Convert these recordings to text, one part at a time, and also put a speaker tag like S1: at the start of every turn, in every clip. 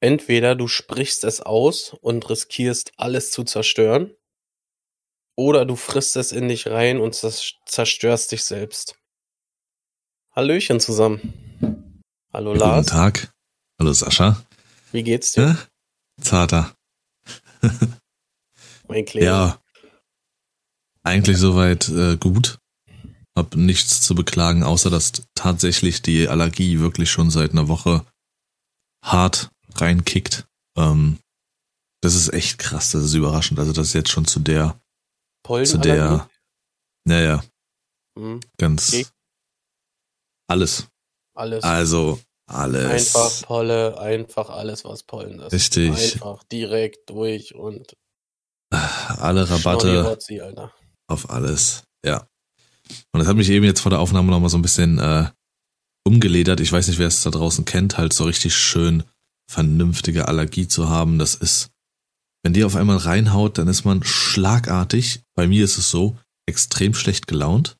S1: Entweder du sprichst es aus und riskierst alles zu zerstören, oder du frisst es in dich rein und zerstörst dich selbst. Hallöchen zusammen. Hallo Lars.
S2: Guten Tag. Hallo Sascha.
S1: Wie geht's dir?
S2: Ja? Zarter.
S1: mein Kleber.
S2: Ja. Eigentlich soweit äh, gut. Hab nichts zu beklagen, außer dass tatsächlich die Allergie wirklich schon seit einer Woche hart reinkickt. Ähm, das ist echt krass, das ist überraschend. Also das ist jetzt schon zu der, zu der, naja, mhm. ganz okay. alles.
S1: Alles.
S2: Also alles.
S1: Einfach Polle, einfach alles, was Pollen ist.
S2: Richtig.
S1: Einfach direkt durch und
S2: alle Rabatte auf alles. Ja. Und das hat mich eben jetzt vor der Aufnahme nochmal so ein bisschen äh, umgeledert. Ich weiß nicht, wer es da draußen kennt, halt so richtig schön vernünftige Allergie zu haben. Das ist, wenn die auf einmal reinhaut, dann ist man schlagartig, bei mir ist es so, extrem schlecht gelaunt.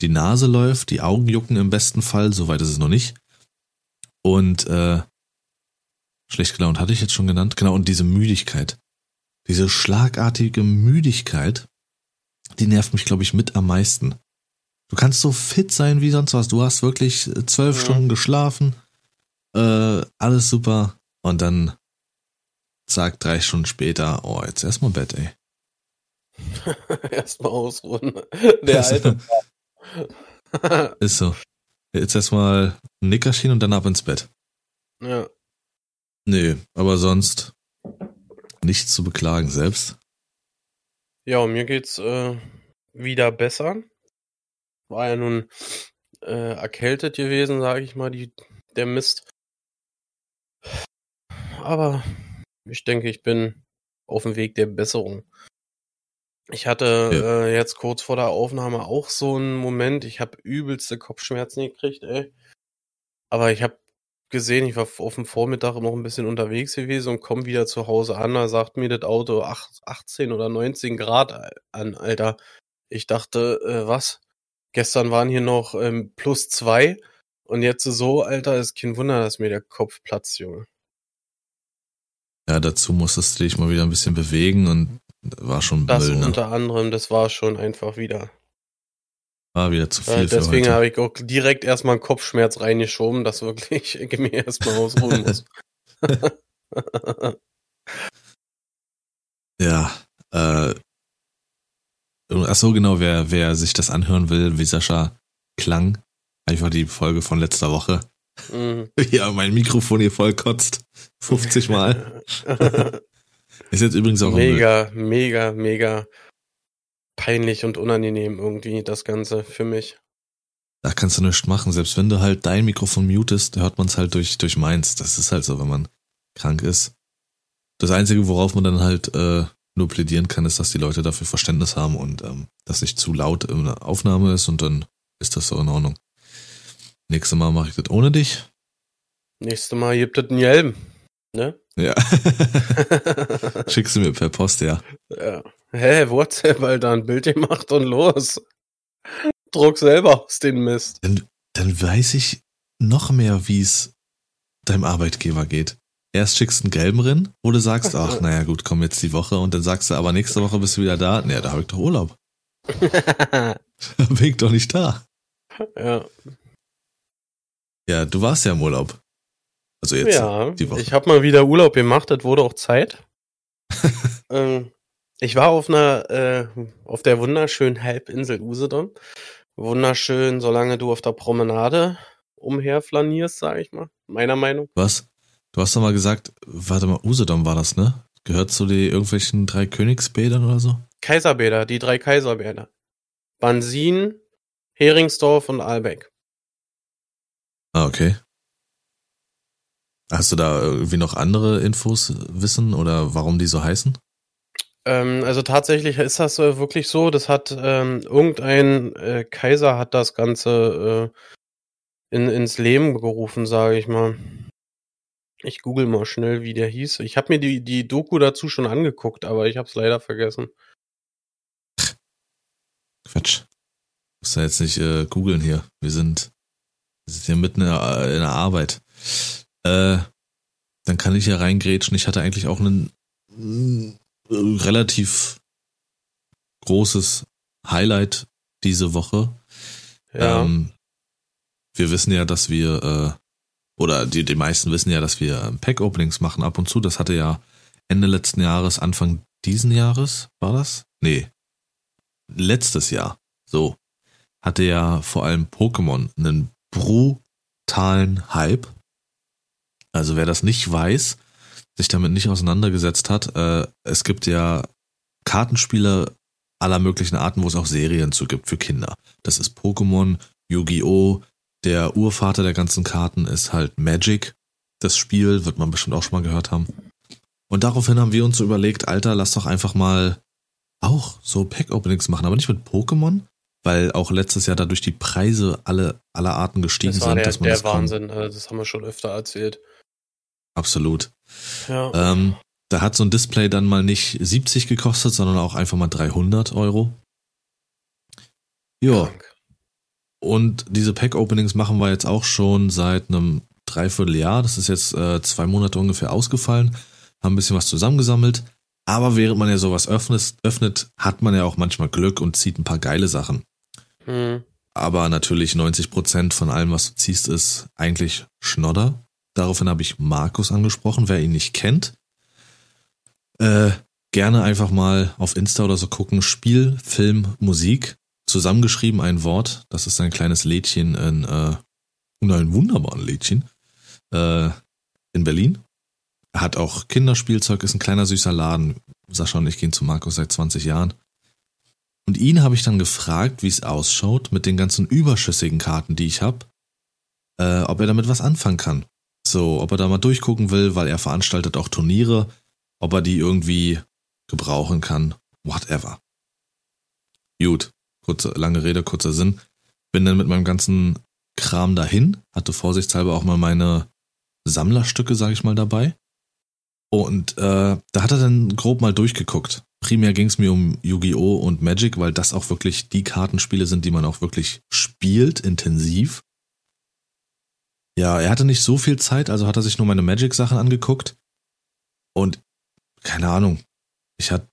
S2: Die Nase läuft, die Augen jucken im besten Fall, soweit ist es noch nicht. Und äh, schlecht gelaunt hatte ich jetzt schon genannt. Genau, und diese Müdigkeit. Diese schlagartige Müdigkeit, die nervt mich, glaube ich, mit am meisten. Du kannst so fit sein wie sonst was. Du hast wirklich äh, zwölf ja. Stunden geschlafen, äh, alles super. Und dann zack, drei Stunden später, oh, jetzt erstmal Bett, ey.
S1: erstmal ausruhen. Der alte.
S2: Ist so. Jetzt erstmal ein Nickerchen und dann ab ins Bett.
S1: Ja.
S2: Nee, aber sonst nichts zu beklagen selbst.
S1: Ja, mir geht's äh, wieder besser. War ja nun äh, erkältet gewesen, sage ich mal, die, der Mist. Aber ich denke, ich bin auf dem Weg der Besserung. Ich hatte ja. äh, jetzt kurz vor der Aufnahme auch so einen Moment, ich habe übelste Kopfschmerzen gekriegt, ey. Aber ich habe gesehen, ich war auf dem Vormittag noch ein bisschen unterwegs gewesen und komme wieder zu Hause an, da sagt mir das Auto 18 oder 19 Grad an, Alter. Ich dachte, äh, was? Gestern waren hier noch ähm, plus zwei und jetzt so, Alter, ist kein Wunder, dass mir der Kopf platzt, Junge.
S2: Ja, dazu musstest du dich mal wieder ein bisschen bewegen und war schon
S1: Das
S2: Müll, ne?
S1: unter anderem, das war schon einfach wieder.
S2: War wieder zu viel
S1: Äh, deswegen habe ich auch direkt erstmal einen Kopfschmerz reingeschoben, dass wirklich ich mir erstmal ausruhen muss.
S2: Ja, äh, ach so genau, wer, wer sich das anhören will, wie Sascha klang, einfach die Folge von letzter Woche.
S1: Mhm.
S2: Ja, mein Mikrofon hier voll kotzt. 50 Mal. Ist jetzt übrigens auch
S1: mega, mega, mega peinlich und unangenehm irgendwie das Ganze für mich.
S2: Da kannst du nichts machen. Selbst wenn du halt dein Mikrofon mutest, hört man es halt durch, durch meins. Das ist halt so, wenn man krank ist. Das Einzige, worauf man dann halt äh, nur plädieren kann, ist, dass die Leute dafür Verständnis haben und ähm, dass nicht zu laut in der Aufnahme ist und dann ist das so in Ordnung. Nächstes Mal mache ich das ohne dich.
S1: Nächstes Mal gibt es einen Jelm. Ne?
S2: Ja. Schickst du mir per Post, ja.
S1: Ja. Hä, WhatsApp, Alter, ein Bild gemacht und los. Druck selber aus den Mist.
S2: Dann, dann weiß ich noch mehr, wie es deinem Arbeitgeber geht. Erst schickst du einen gelben Rennen, wo du sagst, ach, naja, gut, komm jetzt die Woche und dann sagst du, aber nächste Woche bist du wieder da. Naja, da habe ich doch Urlaub. da bin ich doch nicht da.
S1: ja.
S2: Ja, du warst ja im Urlaub. Also jetzt
S1: ja,
S2: die Woche.
S1: ich habe mal wieder Urlaub gemacht, das wurde auch Zeit. ähm, ich war auf einer, äh, auf der wunderschönen Halbinsel Usedom. Wunderschön, solange du auf der Promenade umherflanierst, sag ich mal. Meiner Meinung.
S2: Was? Du hast doch mal gesagt, warte mal, Usedom war das, ne? Gehört zu den irgendwelchen drei Königsbädern oder so?
S1: Kaiserbäder, die drei Kaiserbäder. Bansin, Heringsdorf und Aalbeck.
S2: Ah, okay. Hast du da irgendwie noch andere Infos wissen oder warum die so heißen?
S1: Ähm, also tatsächlich ist das äh, wirklich so, das hat ähm, irgendein äh, Kaiser hat das Ganze äh, in, ins Leben gerufen, sage ich mal. Ich google mal schnell, wie der hieß. Ich habe mir die, die Doku dazu schon angeguckt, aber ich habe es leider vergessen.
S2: Quatsch. Muss ja jetzt nicht äh, googeln hier. Wir sind, wir sind hier mitten in der, in der Arbeit. Äh, dann kann ich ja reingrätschen. Ich hatte eigentlich auch äh, relativ großes Highlight diese Woche. Ja. Ähm, wir wissen ja, dass wir, äh, oder die, die meisten wissen ja, dass wir ähm, Pack-Openings machen ab und zu. Das hatte ja Ende letzten Jahres, Anfang diesen Jahres, war das? Nee. Letztes Jahr. So. Hatte ja vor allem Pokémon einen brutalen Hype. Also wer das nicht weiß, sich damit nicht auseinandergesetzt hat, äh, es gibt ja Kartenspiele aller möglichen Arten, wo es auch Serien zu gibt für Kinder. Das ist Pokémon, Yu-Gi-Oh! Der Urvater der ganzen Karten ist halt Magic. Das Spiel wird man bestimmt auch schon mal gehört haben. Und daraufhin haben wir uns so überlegt, Alter, lass doch einfach mal auch so Pack-Openings machen, aber nicht mit Pokémon, weil auch letztes Jahr dadurch die Preise alle aller Arten gestiegen das war sind.
S1: Der,
S2: dass man
S1: der
S2: das
S1: Wahnsinn, kann. das haben wir schon öfter erzählt.
S2: Absolut. Ja. Ähm, da hat so ein Display dann mal nicht 70 gekostet, sondern auch einfach mal 300 Euro. Ja. Und diese Pack-Openings machen wir jetzt auch schon seit einem Dreivierteljahr. Das ist jetzt äh, zwei Monate ungefähr ausgefallen. Haben ein bisschen was zusammengesammelt. Aber während man ja sowas öffnet, öffnet, hat man ja auch manchmal Glück und zieht ein paar geile Sachen. Mhm. Aber natürlich 90 Prozent von allem, was du ziehst, ist eigentlich Schnodder. Daraufhin habe ich Markus angesprochen. Wer ihn nicht kennt, äh, gerne einfach mal auf Insta oder so gucken. Spiel, Film, Musik. Zusammengeschrieben ein Wort. Das ist ein kleines Lädchen in, äh, und ein wunderbaren Lädchen, äh, in Berlin. Er hat auch Kinderspielzeug, ist ein kleiner süßer Laden. Sascha und ich gehen zu Markus seit 20 Jahren. Und ihn habe ich dann gefragt, wie es ausschaut mit den ganzen überschüssigen Karten, die ich habe, äh, ob er damit was anfangen kann. So, ob er da mal durchgucken will, weil er veranstaltet auch Turniere ob er die irgendwie gebrauchen kann. Whatever. Gut, kurze, lange Rede, kurzer Sinn. Bin dann mit meinem ganzen Kram dahin, hatte vorsichtshalber auch mal meine Sammlerstücke, sag ich mal, dabei. Und äh, da hat er dann grob mal durchgeguckt. Primär ging es mir um Yu-Gi-Oh! und Magic, weil das auch wirklich die Kartenspiele sind, die man auch wirklich spielt, intensiv. Ja, er hatte nicht so viel Zeit, also hat er sich nur meine Magic-Sachen angeguckt. Und keine Ahnung, ich hatte,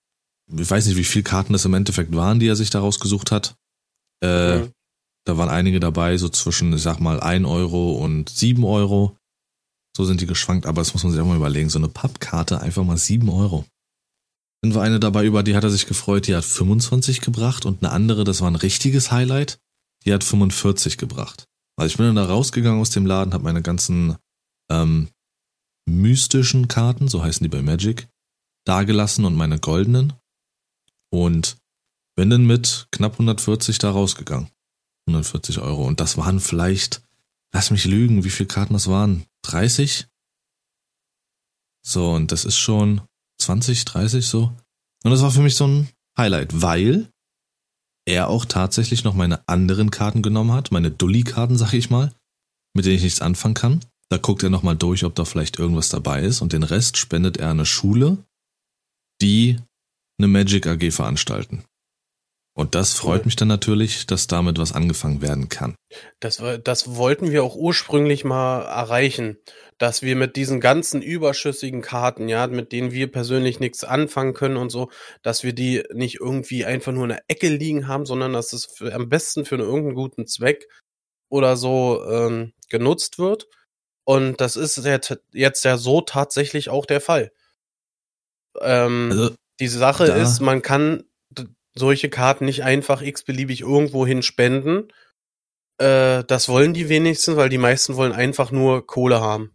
S2: ich weiß nicht, wie viele Karten das im Endeffekt waren, die er sich daraus gesucht hat. Äh, mhm. Da waren einige dabei, so zwischen, ich sag mal, 1 Euro und 7 Euro. So sind die geschwankt, aber das muss man sich auch mal überlegen. So eine Pappkarte, einfach mal 7 Euro. Dann war eine dabei, über die hat er sich gefreut, die hat 25 gebracht und eine andere, das war ein richtiges Highlight, die hat 45 gebracht. Also ich bin dann da rausgegangen aus dem Laden, habe meine ganzen ähm, mystischen Karten, so heißen die bei Magic, dagelassen und meine goldenen. Und bin dann mit knapp 140 da rausgegangen. 140 Euro. Und das waren vielleicht, lass mich lügen, wie viele Karten das waren? 30? So, und das ist schon 20, 30 so. Und das war für mich so ein Highlight, weil er auch tatsächlich noch meine anderen Karten genommen hat, meine Dulli-Karten, sag ich mal, mit denen ich nichts anfangen kann. Da guckt er nochmal durch, ob da vielleicht irgendwas dabei ist und den Rest spendet er an eine Schule, die eine Magic AG veranstalten. Und das freut mich dann natürlich, dass damit was angefangen werden kann.
S1: Das, das wollten wir auch ursprünglich mal erreichen, dass wir mit diesen ganzen überschüssigen Karten, ja, mit denen wir persönlich nichts anfangen können und so, dass wir die nicht irgendwie einfach nur in der Ecke liegen haben, sondern dass es für, am besten für einen irgendeinen guten Zweck oder so ähm, genutzt wird. Und das ist jetzt ja so tatsächlich auch der Fall. Ähm, also, die Sache ist, man kann solche Karten nicht einfach x-beliebig irgendwo hin spenden. Äh, das wollen die wenigsten, weil die meisten wollen einfach nur Kohle haben.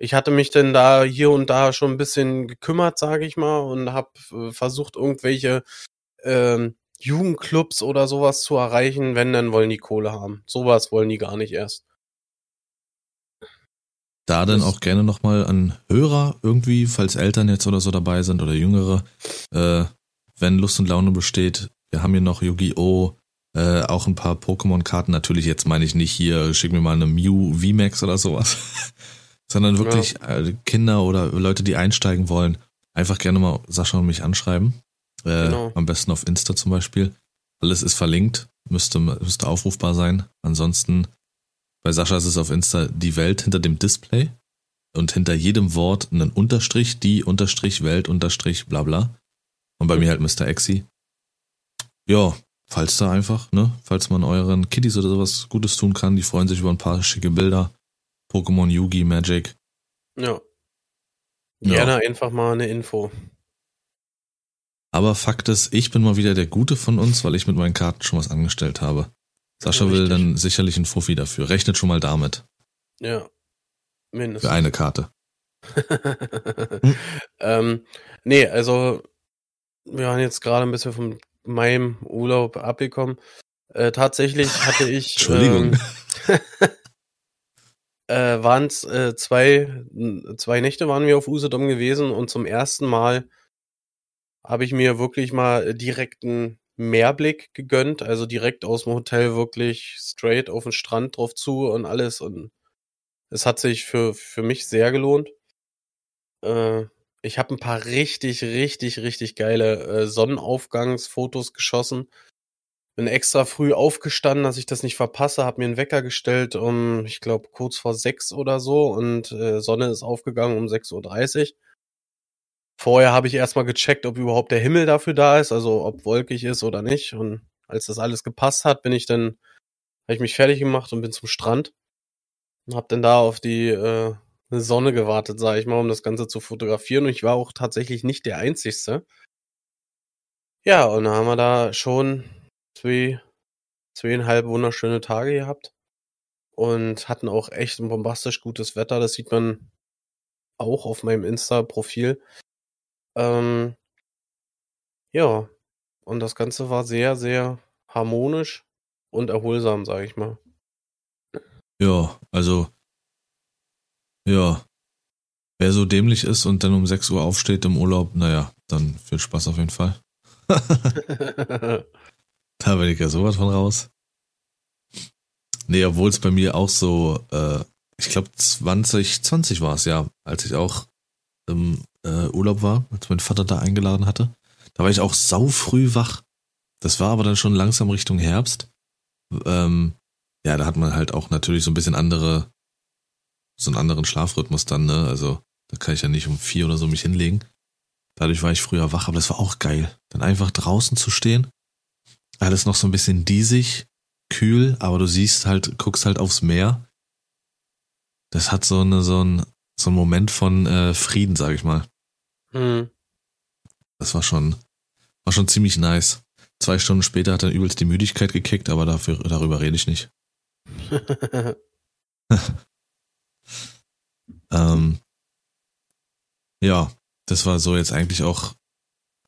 S1: Ich hatte mich denn da hier und da schon ein bisschen gekümmert, sage ich mal, und habe äh, versucht, irgendwelche ähm, Jugendclubs oder sowas zu erreichen. Wenn, dann wollen die Kohle haben. Sowas wollen die gar nicht erst.
S2: Da dann auch gerne nochmal an Hörer irgendwie, falls Eltern jetzt oder so dabei sind oder Jüngere, äh, wenn Lust und Laune besteht. Wir haben hier noch Yu-Gi-Oh! Äh, auch ein paar Pokémon-Karten. Natürlich, jetzt meine ich nicht hier, schick mir mal eine Mew VMAX oder sowas. Sondern wirklich ja. äh, Kinder oder Leute, die einsteigen wollen, einfach gerne mal Sascha und mich anschreiben. Äh, genau. Am besten auf Insta zum Beispiel. Alles ist verlinkt, müsste, müsste aufrufbar sein. Ansonsten bei Sascha ist es auf Insta die Welt hinter dem Display. und hinter jedem Wort einen Unterstrich, die Unterstrich, Welt Unterstrich, bla bla. Und bei mir halt Mr. Exi. Ja, falls da einfach, ne, falls man euren Kiddies oder sowas Gutes tun kann, die freuen sich über ein paar schicke Bilder. Pokémon, Yugi, Magic.
S1: Ja. Gerne ja. einfach mal eine Info.
S2: Aber Fakt ist, ich bin mal wieder der Gute von uns, weil ich mit meinen Karten schon was angestellt habe. Sascha ja, will dann sicherlich einen Fuffi dafür. Rechnet schon mal damit.
S1: Ja. Mindestens.
S2: Für eine Karte.
S1: hm? ähm, nee, also wir waren jetzt gerade ein bisschen von meinem Urlaub abgekommen. Äh, tatsächlich hatte ich.
S2: Entschuldigung.
S1: Ähm, äh, waren es äh, zwei, zwei Nächte waren wir auf Usedom gewesen und zum ersten Mal habe ich mir wirklich mal direkten Meerblick gegönnt, also direkt aus dem Hotel wirklich straight auf den Strand drauf zu und alles und es hat sich für, für mich sehr gelohnt. Äh, ich habe ein paar richtig, richtig, richtig geile äh, Sonnenaufgangsfotos geschossen. Bin extra früh aufgestanden, dass ich das nicht verpasse, habe mir einen Wecker gestellt um, ich glaube, kurz vor sechs oder so und äh, Sonne ist aufgegangen um 6.30 Uhr. Vorher habe ich erstmal gecheckt, ob überhaupt der Himmel dafür da ist, also ob wolkig ist oder nicht. Und als das alles gepasst hat, bin ich dann, habe ich mich fertig gemacht und bin zum Strand und habe dann da auf die äh, Sonne gewartet, sage ich mal, um das Ganze zu fotografieren. Und ich war auch tatsächlich nicht der Einzigste. Ja, und dann haben wir da schon zwei, zweieinhalb wunderschöne Tage gehabt und hatten auch echt ein bombastisch gutes Wetter. Das sieht man auch auf meinem Insta-Profil. Ähm, ja, und das Ganze war sehr, sehr harmonisch und erholsam, sage ich mal.
S2: Ja, also, ja. Wer so dämlich ist und dann um 6 Uhr aufsteht im Urlaub, naja, dann viel Spaß auf jeden Fall. da bin ich ja sowas von raus. Nee, obwohl es bei mir auch so, äh, ich glaube 2020 war es ja, als ich auch im äh, Urlaub war, als mein Vater da eingeladen hatte. Da war ich auch sau früh wach. Das war aber dann schon langsam Richtung Herbst. Ähm, ja, da hat man halt auch natürlich so ein bisschen andere, so einen anderen Schlafrhythmus dann, ne? Also da kann ich ja nicht um vier oder so mich hinlegen. Dadurch war ich früher wach, aber das war auch geil. Dann einfach draußen zu stehen. Alles noch so ein bisschen diesig, kühl, aber du siehst halt, guckst halt aufs Meer. Das hat so eine, so ein, so ein Moment von äh, Frieden, sag ich mal.
S1: Hm.
S2: Das war schon, war schon ziemlich nice. Zwei Stunden später hat dann übelst die Müdigkeit gekickt, aber dafür, darüber rede ich nicht. ähm, ja, das war so jetzt eigentlich auch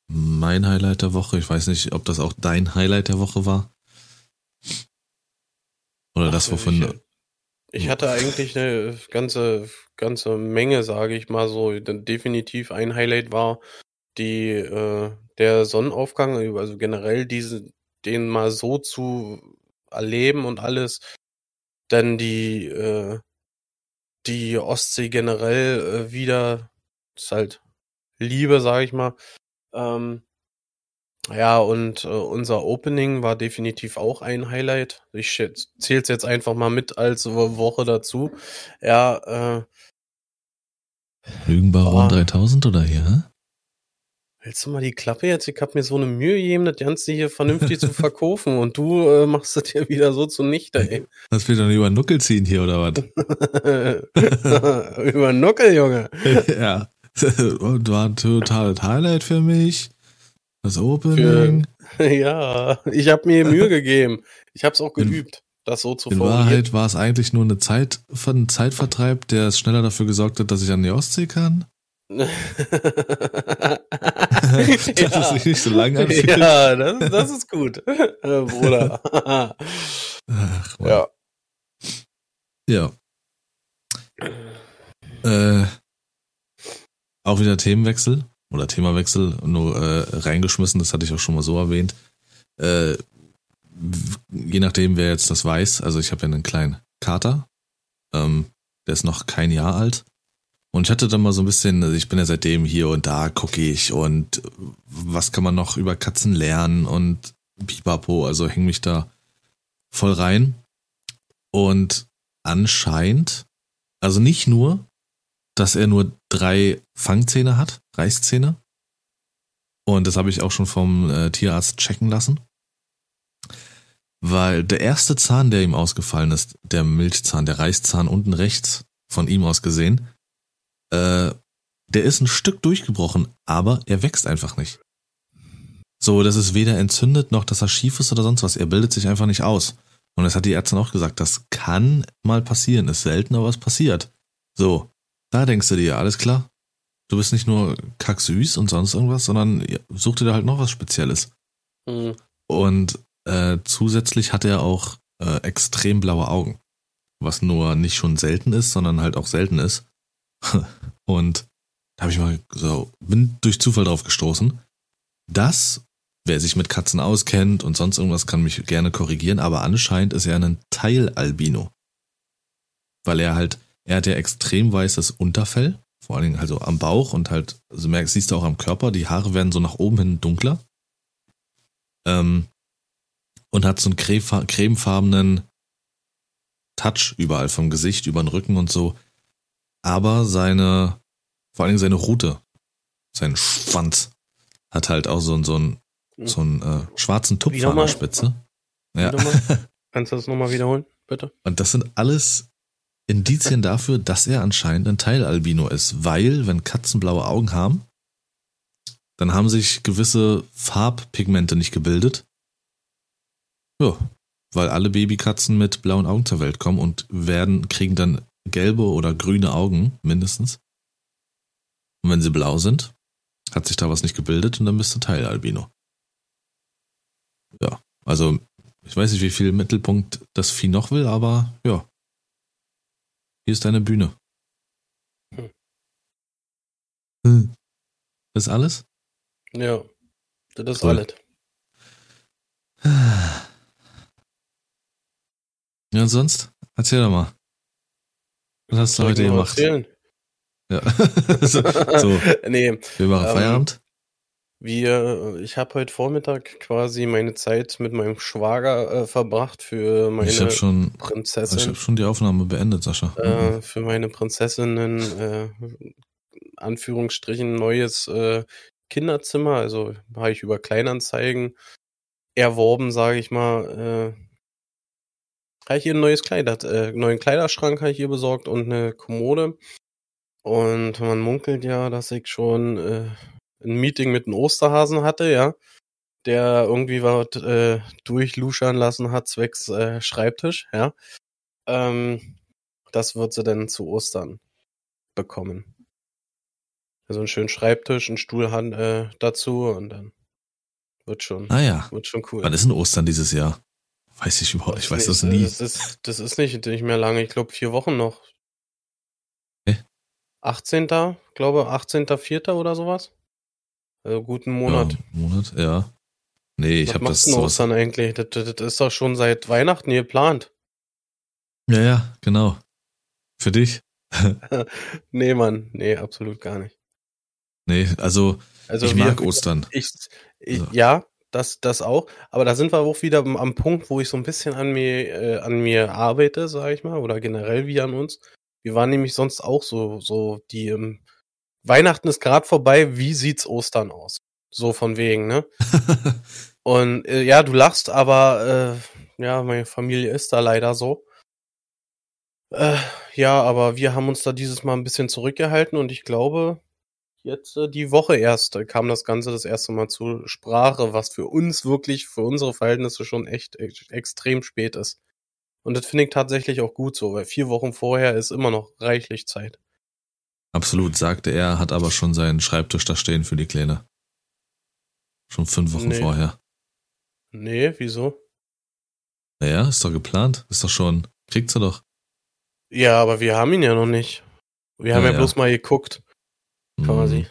S2: mein Highlight der Woche. Ich weiß nicht, ob das auch dein Highlight der Woche war. Oder Ach, das, wovon.
S1: Ich, ich hatte eigentlich eine ganze, ganze Menge, sage ich mal so. Definitiv ein Highlight war die, äh, der Sonnenaufgang, also generell diese, den mal so zu erleben und alles. Dann die, äh, die Ostsee generell äh, wieder, ist halt Liebe, sage ich mal. Ähm, ja, und äh, unser Opening war definitiv auch ein Highlight. Ich zähle es jetzt einfach mal mit als Woche dazu. Ja, äh.
S2: Lügenbaron oh. 3000 oder hier, hä?
S1: Hältst du mal die Klappe jetzt? Ich hab mir so eine Mühe gegeben, das Ganze hier vernünftig zu verkaufen und du äh, machst das hier wieder so zunichte, ey.
S2: Das wird doch über Nuckel ziehen hier, oder was?
S1: über Nuckel, Junge.
S2: ja. Und war ein totales Highlight für mich. Das Opening.
S1: Für, ja, ich habe mir Mühe gegeben. Ich habe es auch geübt, in, das so zu
S2: In formulieren. Wahrheit war es eigentlich nur eine Zeit, ein Zeitvertreib, der es schneller dafür gesorgt hat, dass ich an die Ostsee kann. Dass ja. es nicht so lang anfühlt.
S1: Ja, das, das ist gut, äh, Bruder.
S2: Ach, ja. Ja. Äh, auch wieder Themenwechsel oder Themawechsel nur äh, reingeschmissen, das hatte ich auch schon mal so erwähnt. Äh, je nachdem, wer jetzt das weiß, also ich habe ja einen kleinen Kater, ähm, der ist noch kein Jahr alt. Und ich hatte dann mal so ein bisschen, also ich bin ja seitdem hier und da gucke ich und was kann man noch über Katzen lernen und Pipapo, also häng mich da voll rein. Und anscheinend, also nicht nur dass er nur drei Fangzähne hat, Reißzähne. Und das habe ich auch schon vom äh, Tierarzt checken lassen. Weil der erste Zahn, der ihm ausgefallen ist, der Milchzahn, der Reißzahn unten rechts, von ihm aus gesehen, äh, der ist ein Stück durchgebrochen, aber er wächst einfach nicht. So, das ist weder entzündet noch, dass er schief ist oder sonst was. Er bildet sich einfach nicht aus. Und das hat die Ärztin auch gesagt. Das kann mal passieren. Ist selten, aber es passiert. So, da denkst du dir, alles klar. Du bist nicht nur kacksüß und sonst irgendwas, sondern such dir da halt noch was Spezielles. Mhm. Und äh, zusätzlich hat er auch äh, extrem blaue Augen. Was nur nicht schon selten ist, sondern halt auch selten ist. und da habe ich mal so, bin durch Zufall drauf gestoßen. Das Wer sich mit Katzen auskennt und sonst irgendwas kann mich gerne korrigieren, aber anscheinend ist er ein Teilalbino. Weil er halt, er hat ja extrem weißes Unterfell, vor allen Dingen also am Bauch und halt, also merkst, siehst du auch am Körper, die Haare werden so nach oben hin dunkler. Ähm, und hat so einen cremefarbenen Touch überall vom Gesicht, über den Rücken und so. Aber seine, vor allen Dingen seine Rute, sein Schwanz, hat halt auch so, so ein so einen äh, schwarzen Tupfer an der Spitze. Ja.
S1: Kannst du das nochmal wiederholen, bitte?
S2: Und das sind alles Indizien dafür, dass er anscheinend ein Teilalbino ist, weil, wenn Katzen blaue Augen haben, dann haben sich gewisse Farbpigmente nicht gebildet. Ja, weil alle Babykatzen mit blauen Augen zur Welt kommen und werden, kriegen dann gelbe oder grüne Augen mindestens. Und wenn sie blau sind, hat sich da was nicht gebildet und dann bist du Teilalbino ja, also ich weiß nicht, wie viel Mittelpunkt das Vieh noch will, aber ja. Hier ist deine Bühne. Hm. hm. Das ist alles?
S1: Ja, das ist cool. alles.
S2: Ja, und sonst? Erzähl doch mal. Was hast du heute gemacht? Erzählen? Ja. so, so, nee, wir machen ähm, Feierabend.
S1: Wir, ich habe heute Vormittag quasi meine Zeit mit meinem Schwager äh, verbracht für meine
S2: ich schon, Prinzessin. Ich habe schon die Aufnahme beendet, Sascha.
S1: Äh, mhm. Für meine Prinzessin ein äh, Anführungsstrichen neues äh, Kinderzimmer. Also habe ich über Kleinanzeigen erworben, sage ich mal. Habe ich ihr ein neues Kleider, äh, neuen Kleiderschrank habe ich ihr besorgt und eine Kommode. Und man munkelt ja, dass ich schon äh, ein Meeting mit einem Osterhasen hatte, ja, der irgendwie was äh, durchluschern lassen hat, zwecks äh, Schreibtisch, ja. Ähm, das wird sie dann zu Ostern bekommen. Also einen schönen Schreibtisch, einen Stuhl äh, dazu und dann wird schon,
S2: ah ja.
S1: wird schon cool.
S2: Wann ist denn Ostern dieses Jahr? Weiß ich überhaupt, ich weiß das nie.
S1: Das ist, das ist nicht, nicht mehr lange, ich glaube vier Wochen noch.
S2: Okay.
S1: 18. glaube 18.04. oder sowas. Also guten Monat.
S2: Ja, Monat, ja. Nee, ich habe das.
S1: Was dann eigentlich? Das, das, das ist doch schon seit Weihnachten geplant.
S2: Ja, ja, genau. Für dich?
S1: nee, Mann, nee, absolut gar nicht.
S2: Nee, also, also ich wir, mag Ostern.
S1: Ich, ich also. Ja, das, das auch. Aber da sind wir auch wieder am Punkt, wo ich so ein bisschen an mir, äh, an mir arbeite, sage ich mal, oder generell wie an uns. Wir waren nämlich sonst auch so, so die im Weihnachten ist gerade vorbei, wie sieht's Ostern aus? So von wegen, ne? Und äh, ja, du lachst, aber äh, ja, meine Familie ist da leider so. Äh, ja, aber wir haben uns da dieses Mal ein bisschen zurückgehalten und ich glaube, jetzt äh, die Woche erst äh, kam das Ganze das erste Mal zur Sprache, was für uns wirklich, für unsere Verhältnisse schon echt, echt extrem spät ist. Und das finde ich tatsächlich auch gut so, weil vier Wochen vorher ist immer noch reichlich Zeit.
S2: Absolut, sagte er, hat aber schon seinen Schreibtisch da stehen für die Kleine. Schon fünf Wochen nee. vorher.
S1: Nee, wieso?
S2: Naja, ist doch geplant. Ist doch schon. Kriegt sie doch.
S1: Ja, aber wir haben ihn ja noch nicht. Wir haben ja, ja bloß mal geguckt. Quasi. Hm.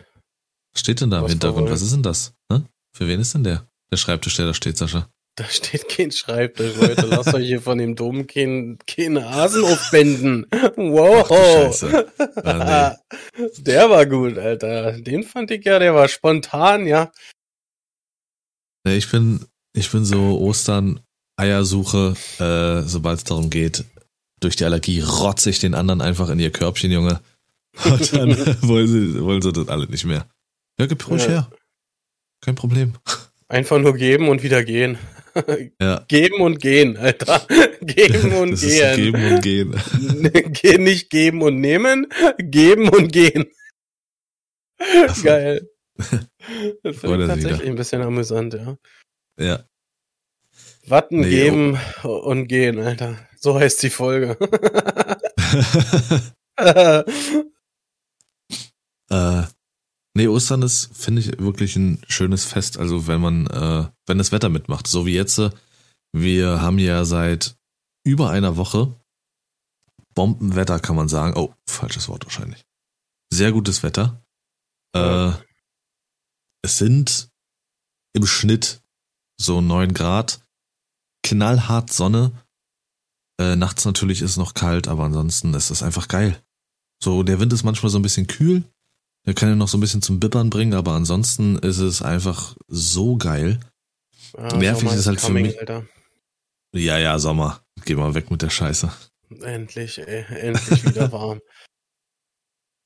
S2: Was steht denn da im Hintergrund? Was ist denn das? Hm? Für wen ist denn der? Der Schreibtisch, der da steht, Sascha.
S1: Da steht kein Schreibtisch, Leute. Lasst euch hier von dem Dom keinen kein Hasen aufwenden. Wow. Ach, ah, nee. Der war gut, Alter. Den fand ich ja, der war spontan, ja.
S2: Ich bin, ich bin so Ostern, Eiersuche, äh, sobald es darum geht, durch die Allergie rotze ich den anderen einfach in ihr Körbchen, Junge. Und dann wollen sie, wollen sie das alle nicht mehr. Ja, gib ruhig
S1: Ja.
S2: her. Kein Problem.
S1: Einfach nur geben und wieder gehen.
S2: Ja.
S1: Geben und gehen, Alter. Geben und
S2: das
S1: gehen.
S2: geben und gehen.
S1: Ge- nicht geben und nehmen, geben und gehen.
S2: so.
S1: Geil. Das finde ich tatsächlich
S2: wieder.
S1: ein bisschen amüsant, ja.
S2: Ja.
S1: Watten
S2: Nee,
S1: geben und gehen, Alter. So heißt die Folge.
S2: Äh, nee, Ostern ist, finde ich, wirklich ein schönes Fest. Also wenn man, äh, wenn das Wetter mitmacht. So wie jetzt. äh, Wir haben ja seit über einer Woche Bombenwetter, kann man sagen. Oh, falsches Wort wahrscheinlich. Sehr gutes Wetter. Äh, es sind im Schnitt so neun Grad. Knallhart Sonne. Äh, nachts natürlich ist es noch kalt, aber ansonsten ist es einfach geil. So, der Wind ist manchmal so ein bisschen kühl. Der kann ja noch so ein bisschen zum Bippern bringen, aber ansonsten ist es einfach so geil.
S1: Ja,
S2: Nervig
S1: Sommer
S2: ist halt für
S1: coming,
S2: mich-
S1: Alter.
S2: Ja, ja, Sommer. Geh mal weg mit der Scheiße.
S1: Endlich, ey. Endlich wieder warm.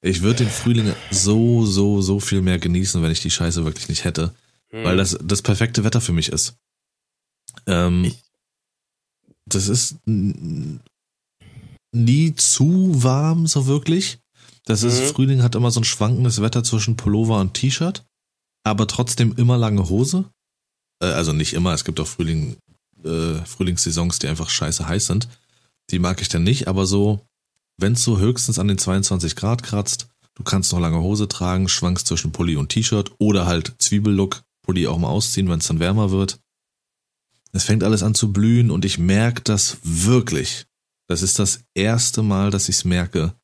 S2: Ich würde den Frühling so, so, so viel mehr genießen, wenn ich die Scheiße wirklich nicht hätte.
S1: Hm.
S2: Weil das das perfekte Wetter für mich ist. Ähm,
S1: Ich-
S2: das ist nie zu warm, so wirklich. Das ist,
S1: Mhm.
S2: Frühling hat immer so ein schwankendes Wetter zwischen Pullover und T-Shirt, aber trotzdem immer lange Hose. Äh, also nicht immer, es gibt auch Frühling, äh, Frühlingssaisons, die einfach scheiße heiß sind. Die mag ich dann nicht, aber so, wenn es so höchstens an den 22 Grad kratzt, du kannst noch lange Hose tragen, schwankst zwischen Pulli und T-Shirt oder halt Zwiebellook, Pulli auch mal ausziehen, wenn es dann wärmer wird. Es fängt alles an zu blühen und ich merke das wirklich. Das ist das erste Mal, dass ich es merke,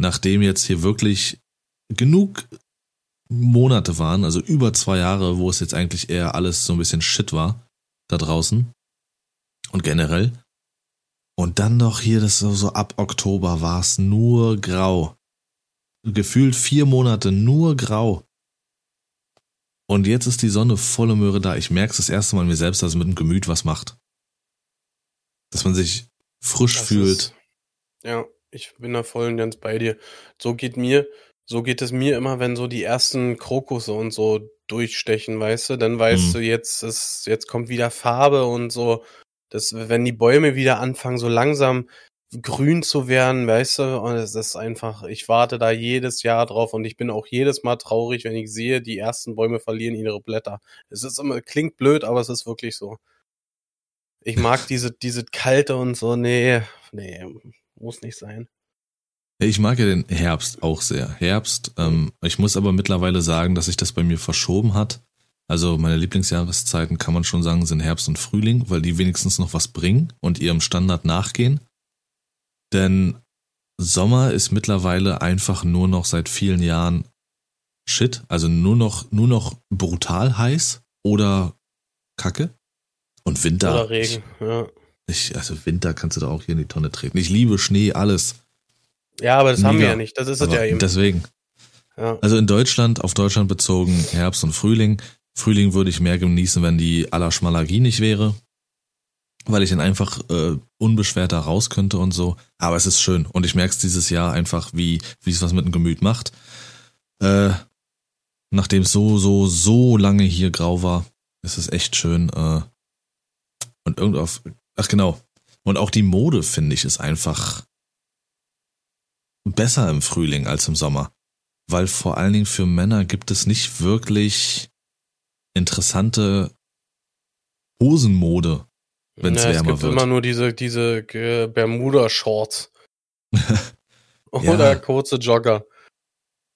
S2: nachdem jetzt hier wirklich genug Monate waren, also über zwei Jahre, wo es jetzt eigentlich eher alles so ein bisschen Shit war, da draußen und generell. Und dann noch hier, das so, so ab Oktober war es nur grau. Gefühlt vier Monate nur grau. Und jetzt ist die Sonne volle Möhre da. Ich merke es das erste Mal an mir selbst, dass es mit dem Gemüt was macht. Dass man sich frisch
S1: Das
S2: fühlt.
S1: Ist, ja, ich bin da voll und ganz bei dir. So geht mir, so geht es mir immer, wenn so die ersten Krokusse und so durchstechen, weißt du, dann weißt
S2: Mhm.
S1: du, jetzt ist, jetzt kommt wieder Farbe und so, das, wenn die Bäume wieder anfangen, so langsam grün zu werden, weißt du, und es ist einfach, ich warte da jedes Jahr drauf und ich bin auch jedes Mal traurig, wenn ich sehe, die ersten Bäume verlieren ihre Blätter. Es ist immer, klingt blöd, aber es ist wirklich so. Ich mag diese, diese kalte und so, nee, nee, muss nicht sein.
S2: Ich mag ja den Herbst auch sehr. Herbst, ähm, ich muss aber mittlerweile sagen, dass sich das bei mir verschoben hat. Also meine Lieblingsjahreszeiten kann man schon sagen, sind Herbst und Frühling, weil die wenigstens noch was bringen und ihrem Standard nachgehen. Denn Sommer ist mittlerweile einfach nur noch seit vielen Jahren Shit, also nur noch, nur noch brutal heiß oder Kacke. Und Winter.
S1: Oder Regen, ja.
S2: Ich, also Winter kannst du da auch hier in die Tonne treten. Ich liebe Schnee, alles.
S1: Ja, aber das haben wir
S2: Mega.
S1: ja nicht. Das ist es
S2: Aber
S1: ja eben.
S2: deswegen.
S1: Ja.
S2: Also in Deutschland, auf Deutschland bezogen, Herbst und Frühling. Frühling würde ich mehr genießen, wenn die Allerschmalagie nicht wäre. Weil ich dann einfach äh, unbeschwerter raus könnte und so. Aber es ist schön. Und ich merke es dieses Jahr einfach, wie, wie es was mit dem Gemüt macht. Äh, nachdem es so, so, so lange hier grau war, ist es echt schön. Äh, und irgend auf. Ach genau. Und auch die Mode, finde ich, ist einfach besser im Frühling als im Sommer. Weil vor allen Dingen für Männer gibt es nicht wirklich interessante Hosenmode, wenn es
S1: Ja, es
S2: wärmer
S1: gibt
S2: wird.
S1: immer nur diese, diese äh, Bermuda-Shorts.
S2: Ja.
S1: Oder kurze Jogger.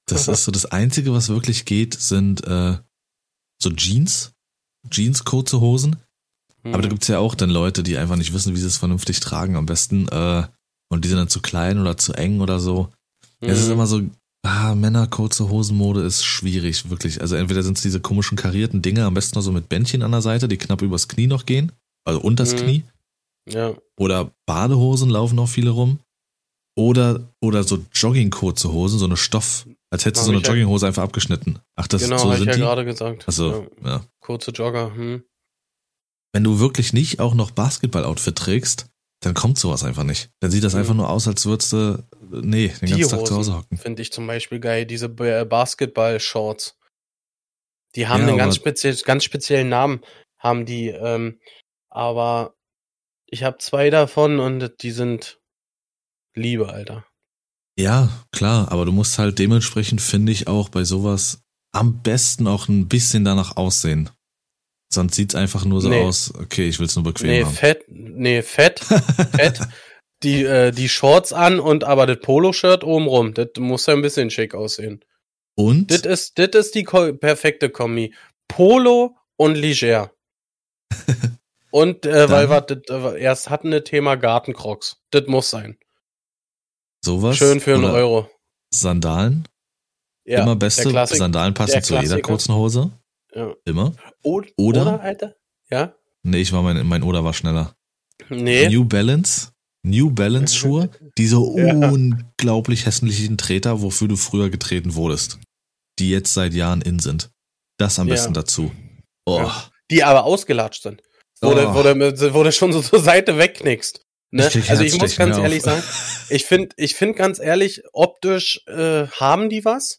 S2: Das ist so das Einzige, was wirklich geht, sind äh, so Jeans, Jeans, kurze Hosen. Aber da
S1: Hm.
S2: gibt's ja auch dann Leute, die einfach nicht wissen, wie sie es vernünftig tragen am besten. Äh, und die sind dann zu klein oder zu eng oder so. Es ist
S1: Mhm.
S2: immer so, ah, Männer, kurze Hosenmode ist schwierig, wirklich. Also entweder sind es diese komischen karierten Dinge, am besten noch so mit Bändchen an der Seite, die knapp übers Knie noch gehen. Also unters
S1: Mhm.
S2: Knie.
S1: Ja.
S2: Oder Badehosen laufen auch viele rum. Oder, oder so Jogging-kurze Hosen, so eine Stoff, als hättest du so eine Jogginghose einfach abgeschnitten. Ach, das
S1: genau,
S2: so
S1: habe ich
S2: sind
S1: ja
S2: die?
S1: gerade gesagt.
S2: Also,
S1: Ja.
S2: ja.
S1: Kurze Jogger. Hm.
S2: Wenn du wirklich nicht auch noch Basketball-Outfit trägst, dann kommt sowas einfach nicht. Dann sieht das
S1: Mhm.
S2: einfach nur aus, als würdest du, nee, den ganzen Tag zu Hause hocken.
S1: finde ich zum Beispiel geil, diese Basketball-Shorts. Die haben
S2: Ja,
S1: einen ganz, speziell, ganz speziellen Namen, haben die, ähm, aber ich habe zwei davon und die sind Liebe, Alter.
S2: Ja, klar, aber du musst halt dementsprechend, finde ich, auch bei sowas am besten auch ein bisschen danach aussehen. Sonst sieht's einfach nur so
S1: Nee.
S2: aus, okay, ich will's nur bequem
S1: Nee,
S2: haben.
S1: fett, nee, fett, fett, die, äh, die Shorts an und aber das Poloshirt obenrum, das muss ja ein bisschen schick aussehen.
S2: Und
S1: Das ist, das ist die perfekte Kombi. Polo und leger. Und äh, weil wir das äh, erst hatten, das Thema Gartencrocs. Das muss sein.
S2: sowas.
S1: Schön für einen Euro.
S2: Sandalen,
S1: Ja,
S2: immer beste. Sandalen passen zu jeder kurzen Hose.
S1: Ja.
S2: Immer.
S1: Oder,
S2: Oder-
S1: Alter? Ja?
S2: Nee, ich war mein, mein Oder war schneller.
S1: Nee.
S2: New Balance. New Balance Schuhe, diese
S1: Ja.
S2: unglaublich hässlichen Treter, wofür du früher getreten wurdest. Die jetzt seit Jahren in sind. Das am
S1: Ja.
S2: besten dazu. Oh.
S1: Ja. Die aber ausgelatscht sind. Wo,
S2: Oh.
S1: wo du schon so zur Seite wegknickst. Ne?
S2: Ich
S1: Also ich muss ganz ehrlich
S2: auf.
S1: sagen, ich finde ich find ganz ehrlich, optisch äh, haben die was,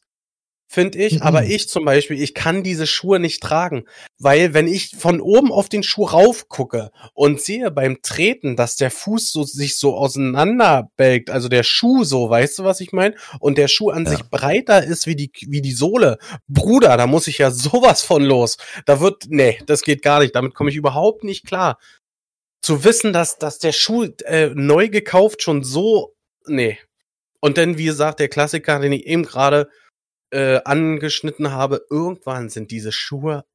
S1: finde ich.
S2: Mhm.
S1: Aber ich zum Beispiel, ich kann diese Schuhe nicht tragen. Weil wenn ich von oben auf den Schuh rauf gucke und sehe beim Treten, dass der Fuß so, sich so auseinanderbelgt, also der Schuh so, weißt du, was ich meine? Und der Schuh an
S2: Ja.
S1: sich breiter ist wie die, wie die Sohle. Bruder, da muss ich ja sowas von los. Da wird, nee, das geht gar nicht. Damit komme ich überhaupt nicht klar. Zu wissen, dass, dass der Schuh äh, neu gekauft schon so, nee. Und dann, wie gesagt, der Klassiker, den ich eben gerade äh, angeschnitten habe, irgendwann sind diese Schuhe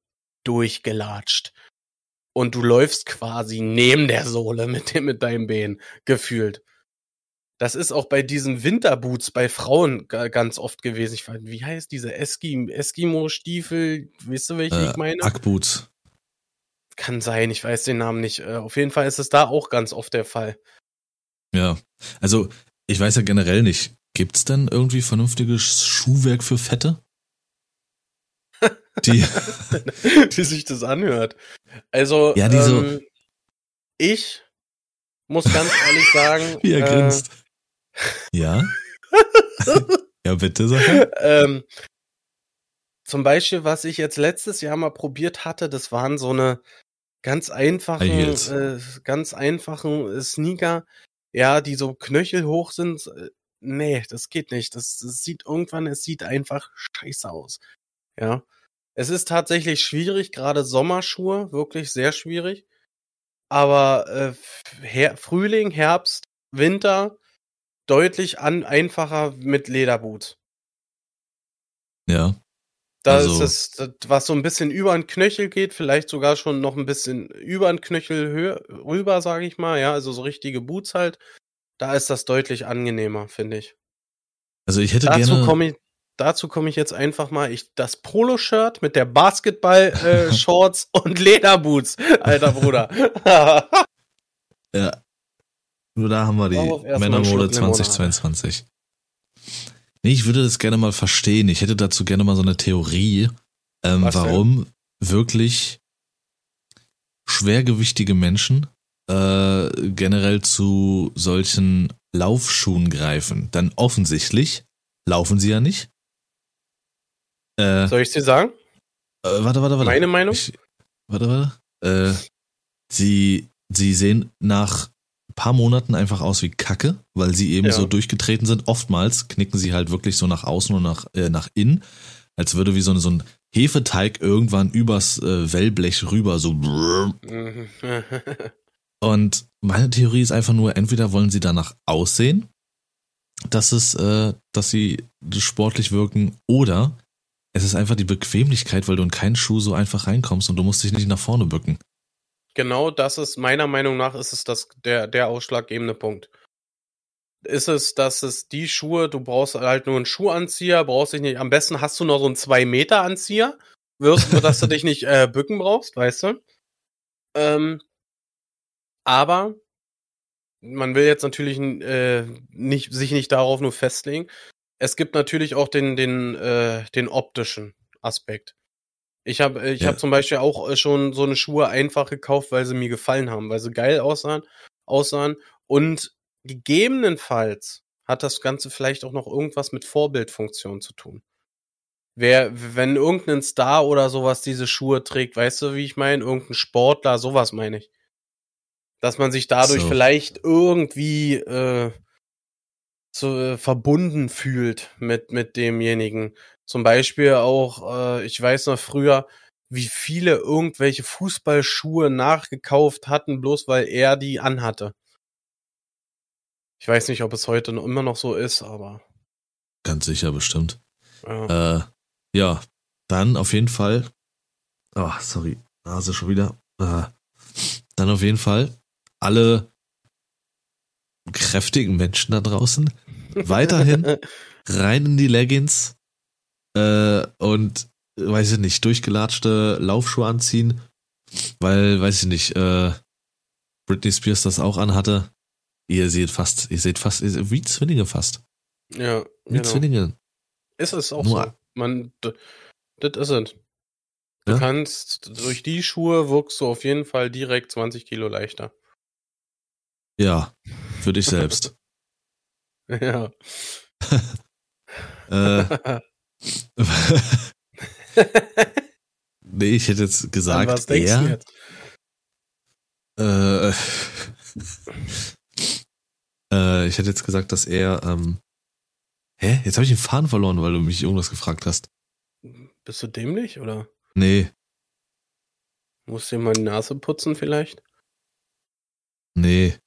S1: durchgelatscht. Und du läufst quasi neben der Sohle mit, dem, mit deinem Bein, gefühlt. Das ist auch bei diesen Winterboots bei Frauen ga- ganz oft gewesen. Ich weiß, wie heißt diese Eskim Eskimo-Stiefel? Weißt du, welche
S2: Äh,
S1: ich meine?
S2: Ackboots.
S1: Kann sein, ich weiß den Namen nicht. Äh, auf jeden Fall ist es da auch ganz oft der Fall.
S2: Ja. Also, ich weiß ja generell nicht, gibt's denn irgendwie vernünftiges Schuhwerk für Fette? Die,
S1: wie sich das anhört. Also,
S2: Ja, die so-
S1: ähm, ich muss ganz ehrlich sagen,
S2: wie er
S1: äh,
S2: grinst. Ja? ja, bitte, Sache.
S1: ähm, zum Beispiel, was ich jetzt letztes Jahr mal probiert hatte, das waren so eine ganz einfachen, äh, ganz einfachen äh, Sneaker, ja, die so knöchelhoch sind. Nee, das geht nicht. Das, das sieht irgendwann, es sieht einfach scheiße aus. Ja. Es ist tatsächlich schwierig, gerade Sommerschuhe, wirklich sehr schwierig. Aber äh, Her Frühling, Herbst, Winter deutlich an einfacher mit Lederboots.
S2: Ja.
S1: Da
S2: Also-
S1: ist es, was so ein bisschen über den Knöchel geht, vielleicht sogar schon noch ein bisschen über den Knöchel höher, rüber, sage ich mal, ja, also so richtige Boots halt. Da ist das deutlich angenehmer, finde ich.
S2: Also ich hätte
S1: Dazu
S2: gerne.
S1: komme ich, dazu komme ich jetzt einfach mal, ich, das Polo-Shirt mit der Basketball-Shorts und Lederboots, alter Bruder.
S2: Ja. Nur da haben wir die Männermode
S1: Schluck Limonade.
S2: 2022. Nee, ich würde das gerne mal verstehen. Ich hätte dazu gerne mal so eine Theorie, ähm, warum wirklich schwergewichtige Menschen äh, generell zu solchen Laufschuhen greifen. Dann offensichtlich laufen sie ja nicht. Äh,
S1: Soll ich dir sagen?
S2: äh, warte, warte, warte.
S1: Meine Meinung?
S2: Ich, warte, warte. Äh, sie, sie sehen nach ein paar Monaten einfach aus wie Kacke, weil sie eben
S1: Ja.
S2: so durchgetreten sind. Oftmals knicken sie halt wirklich so nach außen und nach, äh, nach innen, als würde wie so, eine, so ein Hefeteig irgendwann übers äh, Wellblech rüber so. Und meine Theorie ist einfach nur, entweder wollen sie danach aussehen, dass es, äh, dass sie sportlich wirken, oder es ist einfach die Bequemlichkeit, weil du in keinen Schuh so einfach reinkommst und du musst dich nicht nach vorne bücken.
S1: Genau das ist, meiner Meinung nach, ist es das, der, der ausschlaggebende Punkt. Ist es, dass es die Schuhe, du brauchst halt nur einen Schuhanzieher, brauchst dich nicht, am besten hast du noch so einen 2-Meter-Anzieher, wirst du, dass du dich nicht äh, bücken brauchst, weißt du? Ähm, aber man will jetzt natürlich äh, nicht, sich nicht darauf nur festlegen. Es gibt natürlich auch den, den, äh, den optischen Aspekt. Ich habe ich
S2: Ja.
S1: hab zum Beispiel auch äh, schon so eine Schuhe einfach gekauft, weil sie mir gefallen haben, weil sie geil aussahen, aussahen Und gegebenenfalls hat das Ganze vielleicht auch noch irgendwas mit Vorbildfunktion zu tun. Wer, wenn irgendein Star oder sowas diese Schuhe trägt, weißt du, wie ich meine? Irgendein Sportler, sowas meine ich. Dass man sich dadurch
S2: So.
S1: vielleicht irgendwie äh, so äh, verbunden fühlt mit, mit demjenigen. Zum Beispiel auch, äh, ich weiß noch früher, wie viele irgendwelche Fußballschuhe nachgekauft hatten, bloß weil er die anhatte. Ich weiß nicht, ob es heute noch immer noch so ist, aber
S2: Ganz sicher, bestimmt.
S1: ja.
S2: Äh, ja, dann auf jeden Fall. Oh, sorry, Nase schon wieder. Äh, dann auf jeden Fall alle kräftigen Menschen da draußen weiterhin rein in die Leggings äh, und weiß ich nicht, durchgelatschte Laufschuhe anziehen, weil, weiß ich nicht, äh, Britney Spears das auch anhatte. Ihr seht fast, ihr seht fast, ihr seht wie Zwillinge fast.
S1: ja,
S2: Wie
S1: genau.
S2: Zwillinge.
S1: Ist es auch
S2: Nur-
S1: so. Man, das ist es. Du
S2: Ja?
S1: kannst, durch die Schuhe wirkst du auf jeden Fall direkt 20 Kilo leichter.
S2: Ja, für dich selbst.
S1: Ja.
S2: äh, nee, ich hätte jetzt
S1: An
S2: gesagt,
S1: was denkst du
S2: er.
S1: jetzt?
S2: Äh, äh, ich hätte jetzt gesagt, dass er. Ähm, hä? Jetzt habe ich den Faden verloren, weil du mich irgendwas gefragt hast.
S1: Bist du dämlich oder
S2: Nee,
S1: musst du dir mal die Nase putzen vielleicht?
S2: nee.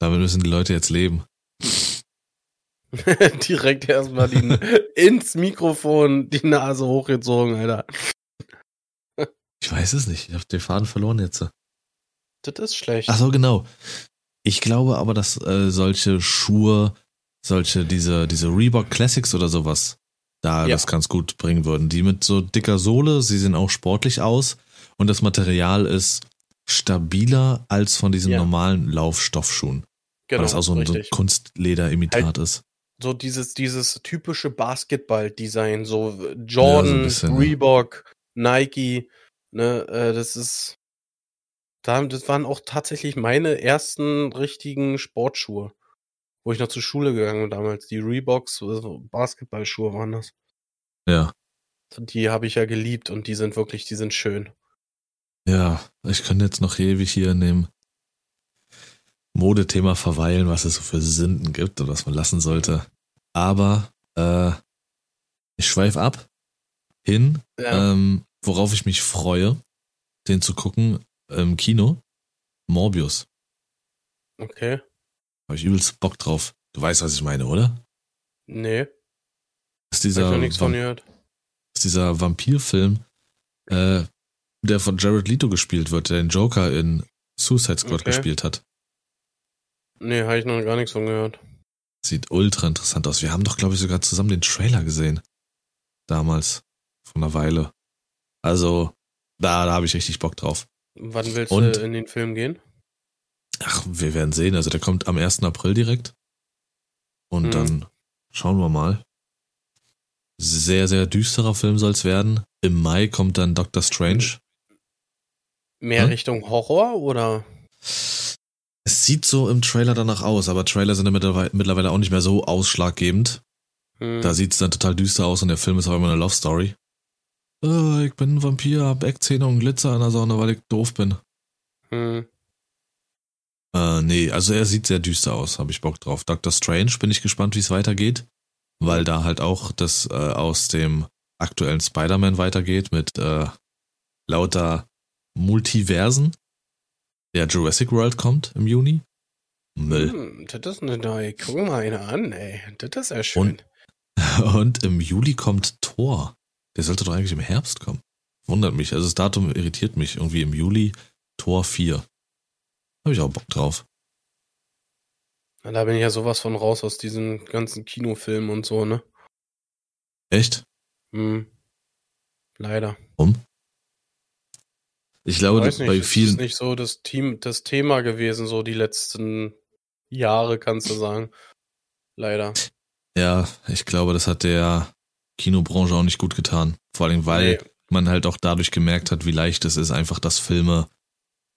S2: Damit müssen die Leute jetzt leben.
S1: direkt erstmal die, ins Mikrofon die Nase hochgezogen, Alter.
S2: Ich weiß es nicht. Ich habe den Faden verloren jetzt.
S1: Das ist schlecht.
S2: Ach so, genau. Ich glaube aber, dass äh, solche Schuhe, solche, diese, diese Reebok Classics oder sowas, da
S1: Ja.
S2: das ganz gut bringen würden. Die mit so dicker Sohle, sie sehen auch sportlich aus und das Material ist stabiler als von diesen
S1: Ja.
S2: normalen Laufstoffschuhen.
S1: genau,
S2: weil das auch so ein so
S1: richtig.
S2: Kunstlederimitat
S1: Halt-
S2: ist.
S1: so dieses, dieses typische Basketball-Design, so Jordan,
S2: bisschen, ne?
S1: Reebok, Nike, ne, äh, das ist, da, das waren auch tatsächlich meine ersten richtigen Sportschuhe, wo ich noch zur Schule gegangen bin damals. Die Reeboks, also Basketballschuhe waren das.
S2: Ja.
S1: Die habe ich ja geliebt und die sind wirklich, die sind schön.
S2: Ja, ich könnte jetzt noch ewig hier in dem Modethema verweilen, was es so für Sünden gibt und was man lassen sollte. Aber äh, ich schweife ab hin,
S1: Ja,
S2: ähm, worauf ich mich freue, den zu gucken im Kino. Morbius.
S1: okay.
S2: Habe ich übelst Bock drauf. Du weißt, was ich meine, oder?
S1: Nee,
S2: ist
S1: hab ich
S2: dieser,
S1: noch nichts von gehört.
S2: ist dieser Vampirfilm, äh, der von Jared Leto gespielt wird, der den Joker in Suicide Squad
S1: Okay.
S2: gespielt hat.
S1: Nee, habe ich noch gar nichts von gehört.
S2: Sieht ultra interessant aus. Wir haben doch, glaube ich, sogar zusammen den Trailer gesehen. Damals. Vor einer Weile. Also, da, da habe ich richtig Bock drauf.
S1: Wann willst
S2: Und?
S1: du in den Film gehen?
S2: Ach, wir werden sehen. Also, der kommt am 1. April direkt. Und
S1: Hm.
S2: dann schauen wir mal. Sehr, sehr düsterer Film soll es werden. Im Mai kommt dann Doctor Strange.
S1: Mehr
S2: Hm?
S1: Richtung Horror oder?
S2: Es sieht so im Trailer danach aus, aber Trailer sind ja mittlerweile, auch nicht mehr so ausschlaggebend.
S1: Hm.
S2: Da sieht es dann total düster aus und der Film ist auch immer eine Love Story. Äh, ich bin ein Vampir, hab Eckzähne und Glitzer in der Sonne, weil ich doof bin.
S1: Hm.
S2: Äh, nee, also er sieht sehr düster aus, habe ich Bock drauf. Doctor Strange, bin ich gespannt, wie es weitergeht, weil da halt auch das äh, aus dem aktuellen Spider-Man weitergeht mit äh, lauter Multiversen. Der Jurassic World kommt im Juni. Müll.
S1: Hm, das ist eine neue. Guck mal eine an, ey. Das ist ja schön.
S2: Und im Juli kommt Thor. Der sollte doch eigentlich im Herbst kommen. Wundert mich. Also das Datum irritiert mich. Irgendwie im Juli Tor 4. Habe ich auch Bock drauf.
S1: Na, Da bin ich ja sowas von raus aus diesen ganzen Kinofilmen und so, ne?
S2: Echt?
S1: Hm. Leider.
S2: Ich glaube,
S1: Weiß nicht,
S2: bei
S1: es ist
S2: vielen.
S1: nicht so das Team, das Thema gewesen, so die letzten Jahre, kannst du sagen. Leider.
S2: Ja, ich glaube, das hat der Kinobranche auch nicht gut getan. Vor allem, weil
S1: Nee.
S2: man halt auch dadurch gemerkt hat, wie leicht es ist, einfach, dass Filme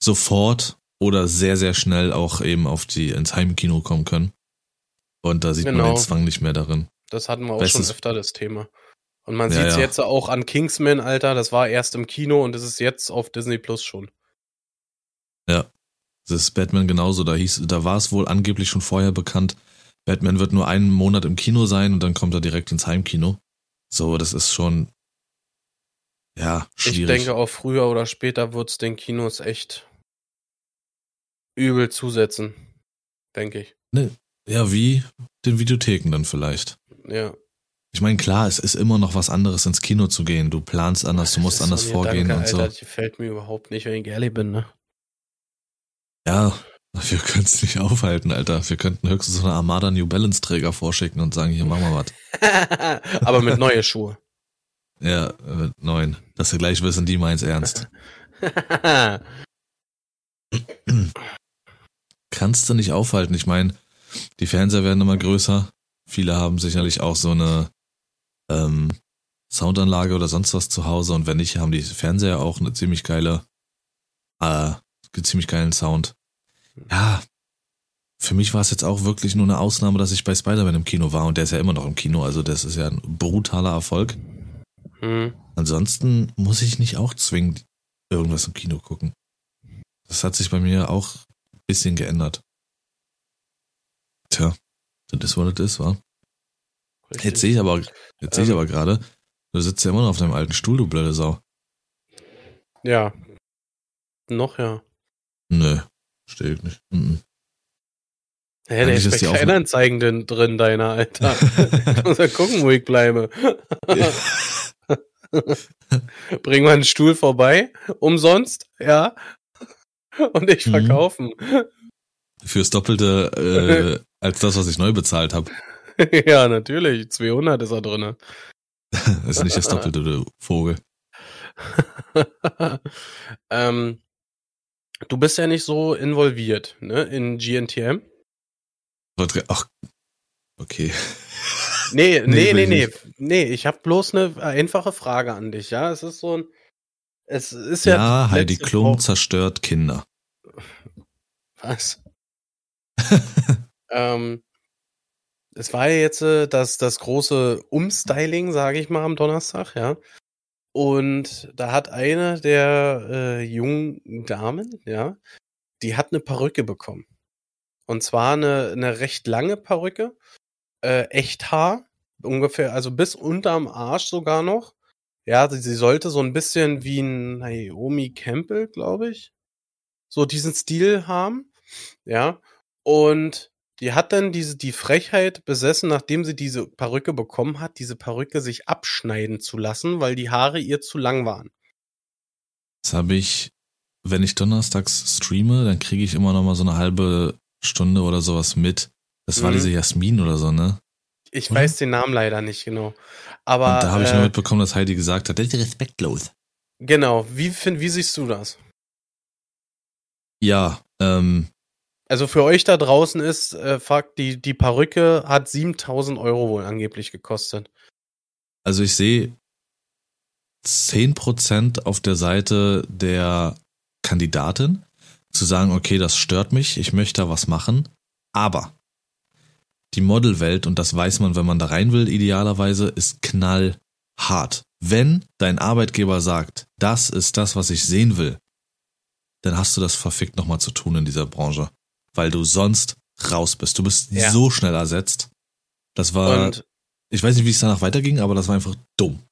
S2: sofort oder sehr, sehr schnell auch eben auf die ins Heimkino kommen können. Und da sieht genau. man den Zwang nicht mehr darin.
S1: Das hatten wir auch weißt schon öfter, das Thema. Und man ja, sieht es ja. jetzt auch an Kingsman, Alter. Das war erst im Kino und es ist jetzt auf Disney Plus schon.
S2: Ja. Das ist Batman genauso. Da hieß, da war es wohl angeblich schon vorher bekannt. Batman wird nur einen Monat im Kino sein und dann kommt er direkt ins Heimkino. So, das ist schon, ja, schwierig.
S1: Ich denke auch früher oder später wird es den Kinos echt übel zusetzen. Denke ich.
S2: Ne, ja, wie den Videotheken dann vielleicht.
S1: Ja.
S2: Ich meine, klar, es ist immer noch was anderes, ins Kino zu gehen. Du planst anders, du musst anders vorgehen
S1: danke,
S2: und so.
S1: Alter, das gefällt mir überhaupt nicht, wenn ich ehrlich bin, ne?
S2: Ja, wir können es nicht aufhalten, Alter. Wir könnten höchstens so eine Armada New Balance Träger vorschicken und sagen, hier, machen wir
S1: was. Aber mit neue Schuhe.
S2: Ja, mit neuen. Dass wir gleich wissen, die meint's ernst. Kannst du nicht aufhalten. Ich meine, die Fernseher werden immer größer. Viele haben sicherlich auch so eine ähm, Soundanlage oder sonst was zu Hause und wenn nicht, haben die Fernseher auch eine ziemlich geile, äh, ziemlich geilen Sound. Ja, für mich war es jetzt auch wirklich nur eine Ausnahme, dass ich bei Spider-Man im Kino war und der ist ja immer noch im Kino, also das ist ja ein brutaler Erfolg. Mhm. Ansonsten muss ich nicht auch zwingend irgendwas im Kino gucken. Das hat sich bei mir auch ein bisschen geändert. Tja, das ist, was das ist, wa? Richtig. Jetzt sehe ich aber, jetzt sehe ich ähm. aber gerade, du sitzt ja immer noch auf deinem alten Stuhl, du blöde Sau.
S1: Ja. Noch ja.
S2: Nö, stehe ich nicht. Mhm.
S1: Ja, der ist bei Kleinanzeigen drin, drin, deiner, Alter. ich muss ja gucken, wo ich bleibe. Bring mal einen Stuhl vorbei, umsonst, ja. Und ich mhm. verkaufen.
S2: Fürs Doppelte äh, als das, was ich neu bezahlt habe.
S1: ja, natürlich. 200 ist er drin.
S2: das ist nicht das Doppelte, du Vogel.
S1: ähm, du bist ja nicht so involviert, ne, in GNTM.
S2: Ach, okay.
S1: Nee, nee, nee, nee, nee, ich habe bloß eine einfache Frage an dich, ja? Es ist so ein es ist ja
S2: Ja, Heidi Klum zerstört Kinder.
S1: Was? ähm, es war ja jetzt äh, das, das große Umstyling, sage ich mal, am Donnerstag, ja. Und da hat eine der äh, jungen Damen, ja, die hat eine Perücke bekommen. Und zwar eine, eine recht lange Perücke, äh, echt Haar, ungefähr, also bis unterm Arsch sogar noch. Ja, sie, sie sollte so ein bisschen wie ein Naomi Campbell, glaube ich, so diesen Stil haben. Ja, und die hat dann diese, die Frechheit besessen, nachdem sie diese Perücke bekommen hat, diese Perücke sich abschneiden zu lassen, weil die Haare ihr zu lang waren.
S2: Das habe ich, wenn ich donnerstags streame, dann kriege ich immer noch mal so eine halbe Stunde oder sowas mit. Das war mhm. diese Jasmin oder so, ne?
S1: Ich oder? weiß den Namen leider nicht genau. Aber.
S2: Und da habe ich nur äh, mitbekommen, dass Heidi gesagt hat, das ist respektlos.
S1: Genau. Wie, find, wie siehst du das?
S2: Ja, ähm,
S1: also für euch da draußen ist äh, Fakt, die, die Perücke hat 7000 Euro wohl angeblich gekostet.
S2: Also ich sehe 10% auf der Seite der Kandidatin, zu sagen, okay, das stört mich, ich möchte da was machen, aber die Modelwelt, und das weiß man, wenn man da rein will, idealerweise, ist knallhart. Wenn dein Arbeitgeber sagt, das ist das, was ich sehen will, dann hast du das verfickt nochmal zu tun in dieser Branche weil du sonst raus bist. Du bist ja. so schnell ersetzt. Das war, und ich weiß nicht, wie es danach weiterging, aber das war einfach dumm.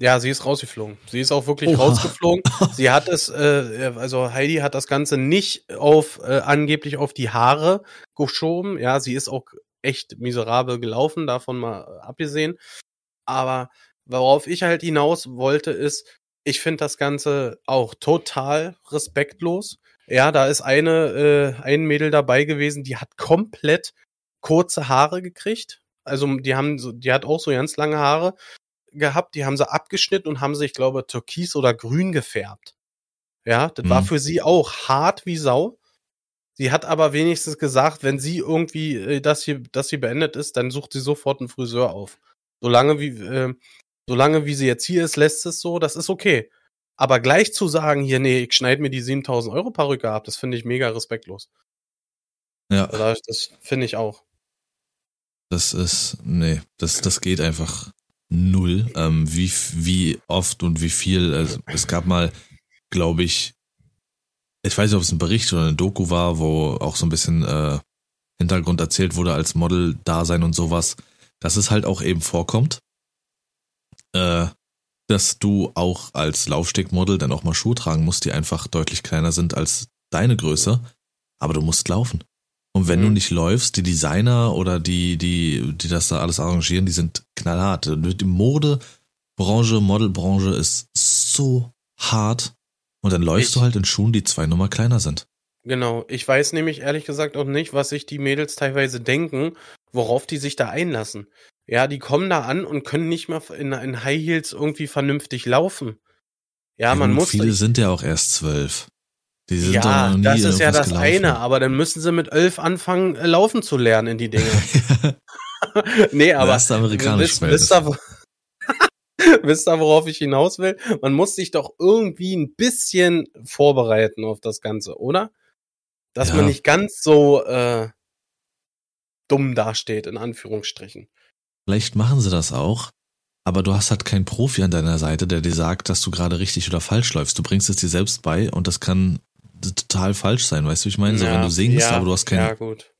S1: Ja, sie ist rausgeflogen. Sie ist auch wirklich Oha. rausgeflogen. sie hat es, äh, also Heidi hat das Ganze nicht auf äh, angeblich auf die Haare geschoben. Ja, sie ist auch echt miserabel gelaufen, davon mal abgesehen. Aber worauf ich halt hinaus wollte, ist, ich finde das Ganze auch total respektlos. Ja, da ist eine, äh, ein Mädel dabei gewesen, die hat komplett kurze Haare gekriegt. Also die haben so, die hat auch so ganz lange Haare gehabt, die haben sie abgeschnitten und haben sie, ich glaube, türkis oder grün gefärbt. Ja, das mhm. war für sie auch hart wie Sau. Sie hat aber wenigstens gesagt, wenn sie irgendwie äh, das hier, das hier beendet ist, dann sucht sie sofort einen Friseur auf. Solange wie, äh, solange wie sie jetzt hier ist, lässt es so, das ist okay. Aber gleich zu sagen, hier, nee, ich schneide mir die 7000 Euro Perücke ab, das finde ich mega respektlos.
S2: Ja.
S1: Also das finde ich auch.
S2: Das ist, nee, das, das geht einfach null. Ähm, wie, wie oft und wie viel, also es gab mal, glaube ich, ich weiß nicht, ob es ein Bericht oder eine Doku war, wo auch so ein bisschen äh, Hintergrund erzählt wurde als Model-Dasein und sowas, dass es halt auch eben vorkommt, äh, dass du auch als Laufstegmodel dann auch mal Schuhe tragen musst, die einfach deutlich kleiner sind als deine Größe, aber du musst laufen. Und wenn mhm. du nicht läufst, die Designer oder die, die, die das da alles arrangieren, die sind knallhart. Die Modebranche, Modelbranche ist so hart. Und dann läufst ich, du halt in Schuhen, die zwei Nummer kleiner sind.
S1: Genau. Ich weiß nämlich ehrlich gesagt auch nicht, was sich die Mädels teilweise denken, worauf die sich da einlassen. Ja, die kommen da an und können nicht mal in, in High Heels irgendwie vernünftig laufen. Ja, ja man muss.
S2: Viele sind ja auch erst zwölf.
S1: Die sind ja, das ist ja das gelaufen. eine, aber dann müssen sie mit elf anfangen, äh, laufen zu lernen in die Dinge. nee, aber. Das ist
S2: amerikanisch wisst,
S1: wisst, ihr, wisst ihr, worauf ich hinaus will? Man muss sich doch irgendwie ein bisschen vorbereiten auf das Ganze, oder? Dass ja. man nicht ganz so äh, dumm dasteht, in Anführungsstrichen.
S2: Vielleicht machen sie das auch, aber du hast halt keinen Profi an deiner Seite, der dir sagt, dass du gerade richtig oder falsch läufst. Du bringst es dir selbst bei und das kann total falsch sein, weißt du, ich meine, so ja, wenn du singst, ja, aber du hast keine. Ja, gut.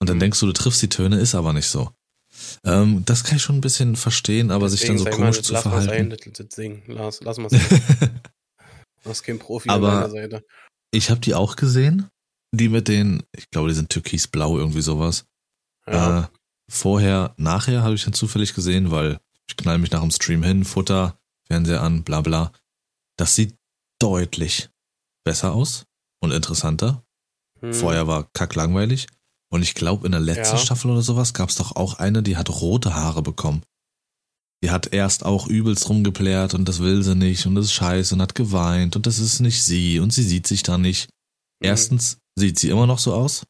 S2: Und dann mhm. denkst du, du triffst die Töne, ist aber nicht so. Ähm, das kann ich schon ein bisschen verstehen, aber Deswegen sich dann so komisch zu verhalten.
S1: Lass singen. Lass, lass mal singen. du hast kein Profi
S2: aber an deiner Seite. Ich habe die auch gesehen, die mit den, ich glaube, die sind türkisblau, irgendwie sowas. Ja. Äh, vorher, nachher habe ich dann zufällig gesehen, weil ich knall mich nach dem Stream hin, Futter, Fernseher an, bla bla. Das sieht deutlich besser aus und interessanter. Hm. Vorher war kacklangweilig. Und ich glaube, in der letzten ja. Staffel oder sowas gab es doch auch eine, die hat rote Haare bekommen. Die hat erst auch übelst rumgeplärt und das will sie nicht und das ist scheiße und hat geweint und das ist nicht sie und sie sieht sich da nicht. Mhm. Erstens sieht sie immer noch so aus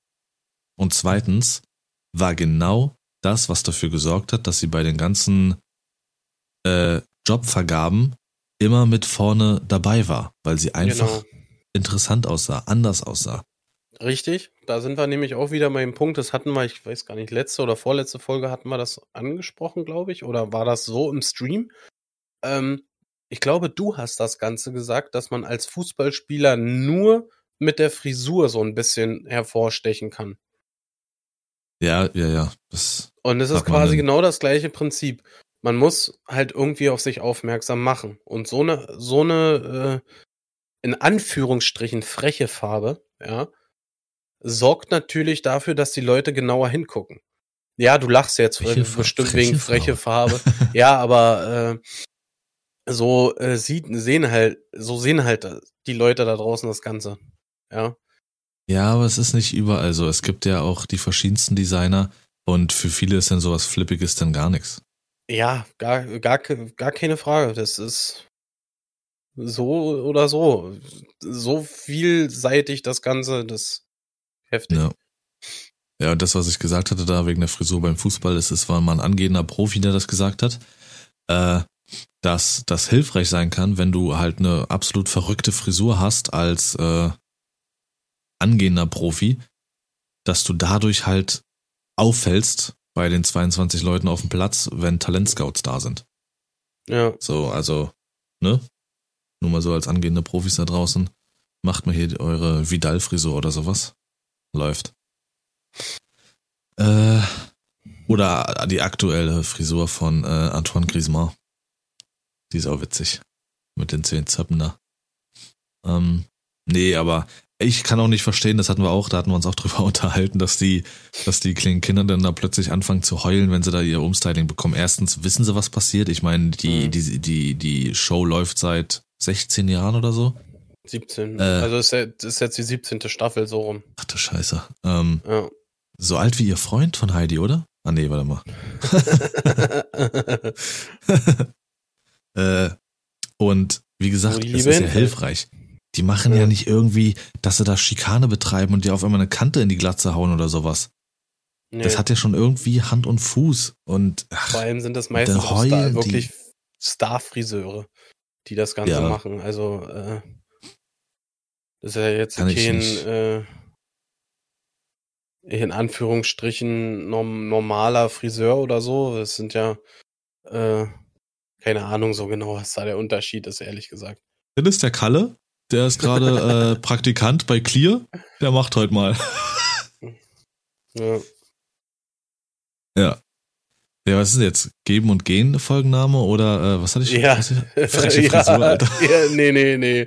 S2: und zweitens war genau das, was dafür gesorgt hat, dass sie bei den ganzen äh, Jobvergaben immer mit vorne dabei war, weil sie einfach genau interessant aussah, anders aussah.
S1: Richtig, da sind wir nämlich auch wieder bei dem Punkt, das hatten wir, ich weiß gar nicht, letzte oder vorletzte Folge hatten wir das angesprochen, glaube ich, oder war das so im Stream? Ähm, ich glaube, du hast das Ganze gesagt, dass man als Fußballspieler nur mit der Frisur so ein bisschen hervorstechen kann.
S2: Ja, ja, ja. Das
S1: Und es ist quasi genau das gleiche Prinzip. Man muss halt irgendwie auf sich aufmerksam machen. Und so eine, so eine äh, in Anführungsstrichen freche Farbe, ja, sorgt natürlich dafür, dass die Leute genauer hingucken. Ja, du lachst jetzt freche, bestimmt freche wegen freche Farbe. ja, aber äh, so äh, sieht, sehen halt, so sehen halt die Leute da draußen das Ganze. Ja.
S2: Ja, aber es ist nicht überall so. Es gibt ja auch die verschiedensten Designer und für viele ist dann sowas Flippiges dann gar nichts.
S1: Ja, gar, gar, gar keine Frage. Das ist, so oder so. So vielseitig das Ganze, das heftig.
S2: Ja. Ja, und das, was ich gesagt hatte da wegen der Frisur beim Fußball, ist, es war mal ein angehender Profi, der das gesagt hat, äh, dass das hilfreich sein kann, wenn du halt eine absolut verrückte Frisur hast als äh, angehender Profi, dass du dadurch halt auffällst bei den 22 Leuten auf dem Platz, wenn Talentscouts da sind.
S1: Ja.
S2: So, also, ne? Nur mal so als angehende Profis da draußen. Macht mal hier eure Vidal-Frisur oder sowas. Läuft. Äh, oder die aktuelle Frisur von äh, Antoine Griezmann. Die ist auch witzig. Mit den zehn Zöppen da. Ähm, nee, aber ich kann auch nicht verstehen, das hatten wir auch, da hatten wir uns auch drüber unterhalten, dass die, dass die kleinen Kinder dann da plötzlich anfangen zu heulen, wenn sie da ihr Umstyling bekommen. Erstens wissen sie, was passiert. Ich meine, die, mhm. die, die, die Show läuft seit 16 Jahren oder so.
S1: 17. Äh, also ist, ist jetzt die 17. Staffel so rum.
S2: Ach du Scheiße. Ähm, ja. So alt wie ihr Freund von Heidi, oder? Ah nee, warte mal. äh, und wie gesagt, es ist ja hilfreich. Die machen ja. ja. nicht irgendwie, dass sie da Schikane betreiben und dir auf einmal eine Kante in die Glatze hauen oder sowas. Nee. Das hat ja schon irgendwie Hand und Fuß. Und
S1: ach, vor allem sind das meistens Star, wirklich Star-Friseure. die das Ganze
S2: Ja.
S1: machen. Also, äh, das ist ja jetzt
S2: Kann
S1: kein,
S2: nicht.
S1: äh, in Anführungsstrichen norm normaler Friseur oder so. Das sind ja, äh, keine Ahnung so genau, was da der Unterschied ist, ehrlich gesagt.
S2: Das ist der Kalle, der ist gerade äh, Praktikant bei Clear. Der macht heute mal.
S1: Ja.
S2: Ja. Ja, was ist denn jetzt? Geben und Gehen Folgenname oder äh, was hatte ich?
S1: Ja.
S2: Ich? Freche Frisur, Alter.
S1: Ja, nee, nee, nee.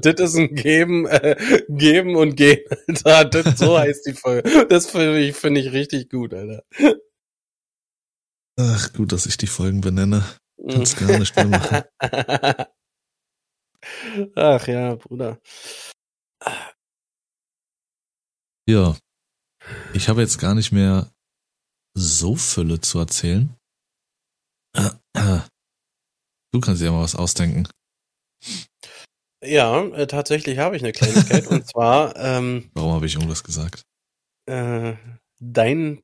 S1: das ist ein Geben, äh, Geben und Gehen, Alter. Das, so heißt die Folge. Das finde ich, finde ich richtig gut, Alter.
S2: Ach, gut, dass ich die Folgen benenne. Kannst gar nicht mehr machen.
S1: Ach ja, Bruder.
S2: Ja. Ich habe jetzt gar nicht mehr so Fülle zu erzählen. Du kannst dir ja mal was ausdenken.
S1: Ja, äh, tatsächlich habe ich eine Kleinigkeit. und zwar ähm,
S2: Warum habe ich irgendwas gesagt?
S1: äh, dein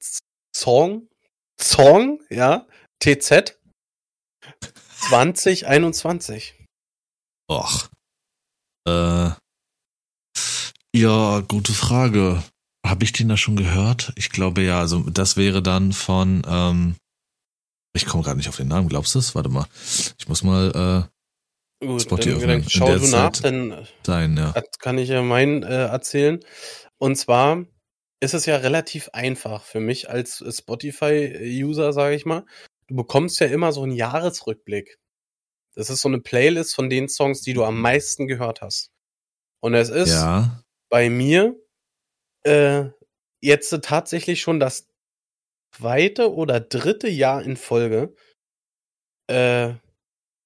S1: Song, Song, ja, TZ 2021.
S2: Och. Äh. Ja, gute Frage. Habe ich den da schon gehört? Ich glaube ja. Also das wäre dann von. Ähm, ich komme gerade nicht auf den Namen. Glaubst du es? Warte mal. Ich muss mal
S1: Gut,
S2: Spotty
S1: dann, dann schau du nach, dann
S2: äh, sein, ja.
S1: Das kann ich ja meinen äh, erzählen. Und zwar ist es ja relativ einfach für mich als äh, Spotify-User, sage ich mal. Du bekommst ja immer so einen Jahresrückblick. Das ist so eine Playlist von den Songs, die du am meisten gehört hast. Und es ist
S2: Ja.
S1: bei mir äh, jetzt tatsächlich schon das zweite oder dritte Jahr in Folge äh,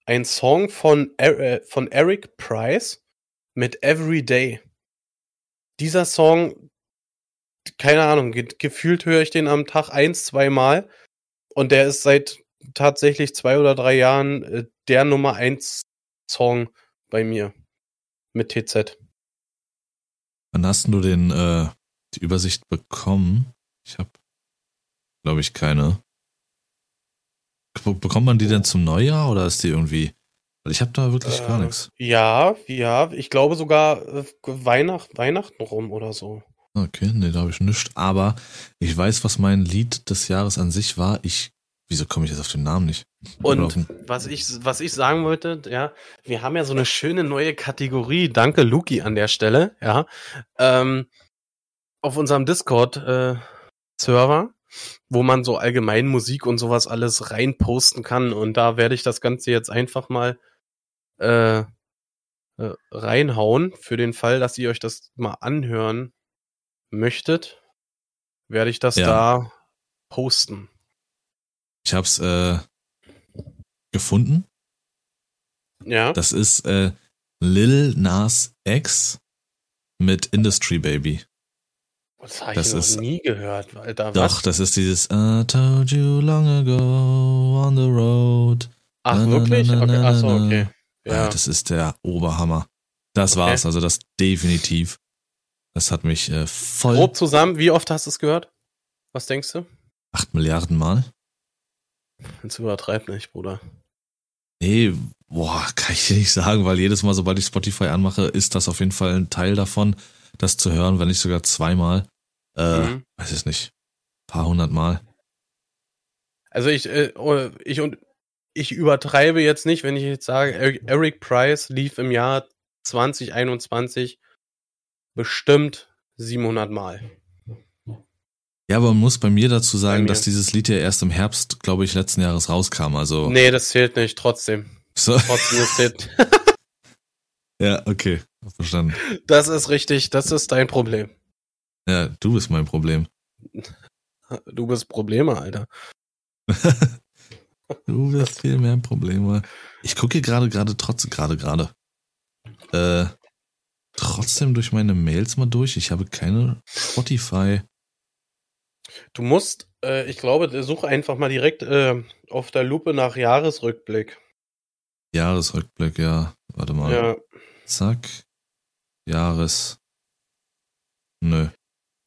S1: ein Song von, Er- äh, von Eric Price mit Everyday. Dieser Song, keine Ahnung, ge gefühlt höre ich den am Tag eins, zwei Mal und der ist seit tatsächlich zwei oder drei Jahren äh, der Nummer eins Song bei mir mit TZ.
S2: Wann hast du den, äh, die Übersicht bekommen? Ich habe, glaube ich, keine. Be- Bekommt man die denn zum Neujahr oder ist die irgendwie? Weil ich habe da wirklich gar
S1: Äh,
S2: nichts.
S1: Ja, ja, ich glaube sogar äh, Weihnacht, Weihnachten rum oder so.
S2: Okay, nee, da habe ich nichts. Aber ich weiß, was mein Lied des Jahres an sich war. Ich, wieso komme ich jetzt auf den Namen nicht?
S1: Und was ich, was ich sagen wollte, ja, wir haben ja so eine schöne neue Kategorie. Danke, Luki, an der Stelle, ja. Ähm, auf unserem Discord-Server, wo man so allgemein Musik und sowas alles reinposten kann. Und da werde ich das Ganze jetzt einfach mal äh, äh, reinhauen. Für den Fall, dass ihr euch das mal anhören möchtet, werde ich das
S2: Ja.
S1: da posten.
S2: Ich habe es äh, gefunden.
S1: Ja.
S2: Das ist äh, Lil Nas X mit Industry Baby.
S1: Das habe ich
S2: Das
S1: noch
S2: ist-
S1: nie gehört, Alter.
S2: Doch,
S1: Was?
S2: das ist dieses I told you long ago on the road.
S1: Ach,
S2: na,
S1: wirklich?
S2: na,
S1: Okay.
S2: na,
S1: Ach so,
S2: na.
S1: okay.
S2: Ja.
S1: Ja.
S2: das ist der Oberhammer. Das
S1: Okay.
S2: war's, also das definitiv. Das hat mich äh, voll
S1: Grob zusammen, wie oft hast du es gehört? Was denkst du?
S2: acht Milliarden Mal.
S1: Jetzt übertreib nicht, Bruder.
S2: Nee, boah, kann ich dir nicht sagen, weil jedes Mal, sobald ich Spotify anmache, ist das auf jeden Fall ein Teil davon, das zu hören, wenn nicht sogar zweimal. Äh,
S1: Mhm.
S2: weiß ich nicht. Paar hundert Mal.
S1: Also ich, äh, oh, ich und ich übertreibe jetzt nicht, wenn ich jetzt sage, Eric Eric Price lief im Jahr 2021 bestimmt 700 Mal.
S2: Ja, aber man muss bei mir dazu sagen,
S1: mir.
S2: dass dieses Lied ja erst im Herbst, glaube ich, letzten Jahres rauskam. Also.
S1: Nee, das zählt nicht, trotzdem.
S2: So.
S1: Trotzdem, das zählt.
S2: Ja, okay. Verstanden.
S1: Das ist richtig, das ist dein Problem.
S2: Ja, du bist mein Problem.
S1: Du bist Probleme, Alter.
S2: Du wirst viel mehr Probleme. Ich gucke hier gerade, gerade, trotz, gerade, gerade. Äh, trotzdem durch meine Mails mal durch. Ich habe keine Spotify.
S1: Du musst, äh, ich glaube, such einfach mal direkt äh, auf der Lupe nach Jahresrückblick.
S2: Jahresrückblick, ja. Warte mal.
S1: Ja.
S2: Zack. Jahres. Nö.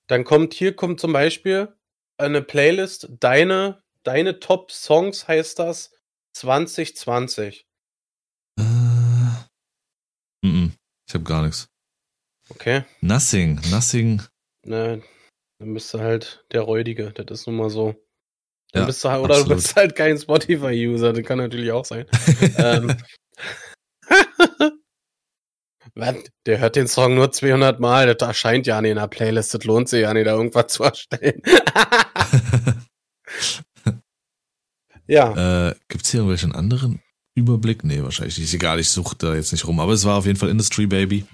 S1: Dann kommt hier kommt zum Beispiel eine Playlist, deine, deine Top-Songs heißt das 2020.
S2: Äh, m -m, ich habe gar nichts.
S1: Okay.
S2: Nothing, nothing.
S1: Ne, dann bist du halt der Räudige. Das ist nun mal so. Dann
S2: Ja,
S1: bist du halt, oder
S2: absolut.
S1: du bist halt kein Spotify-User. Das kann natürlich auch sein. ähm. Der hört den Song nur 200 Mal. Das erscheint ja nicht in der Playlist. Das lohnt sich ja nicht, da irgendwas zu erstellen. ja.
S2: äh, gibt's hier irgendwelchen anderen Überblick? Nee, wahrscheinlich nicht. Ist egal, ich suche da jetzt nicht rum. Aber es war auf jeden Fall Industry Baby.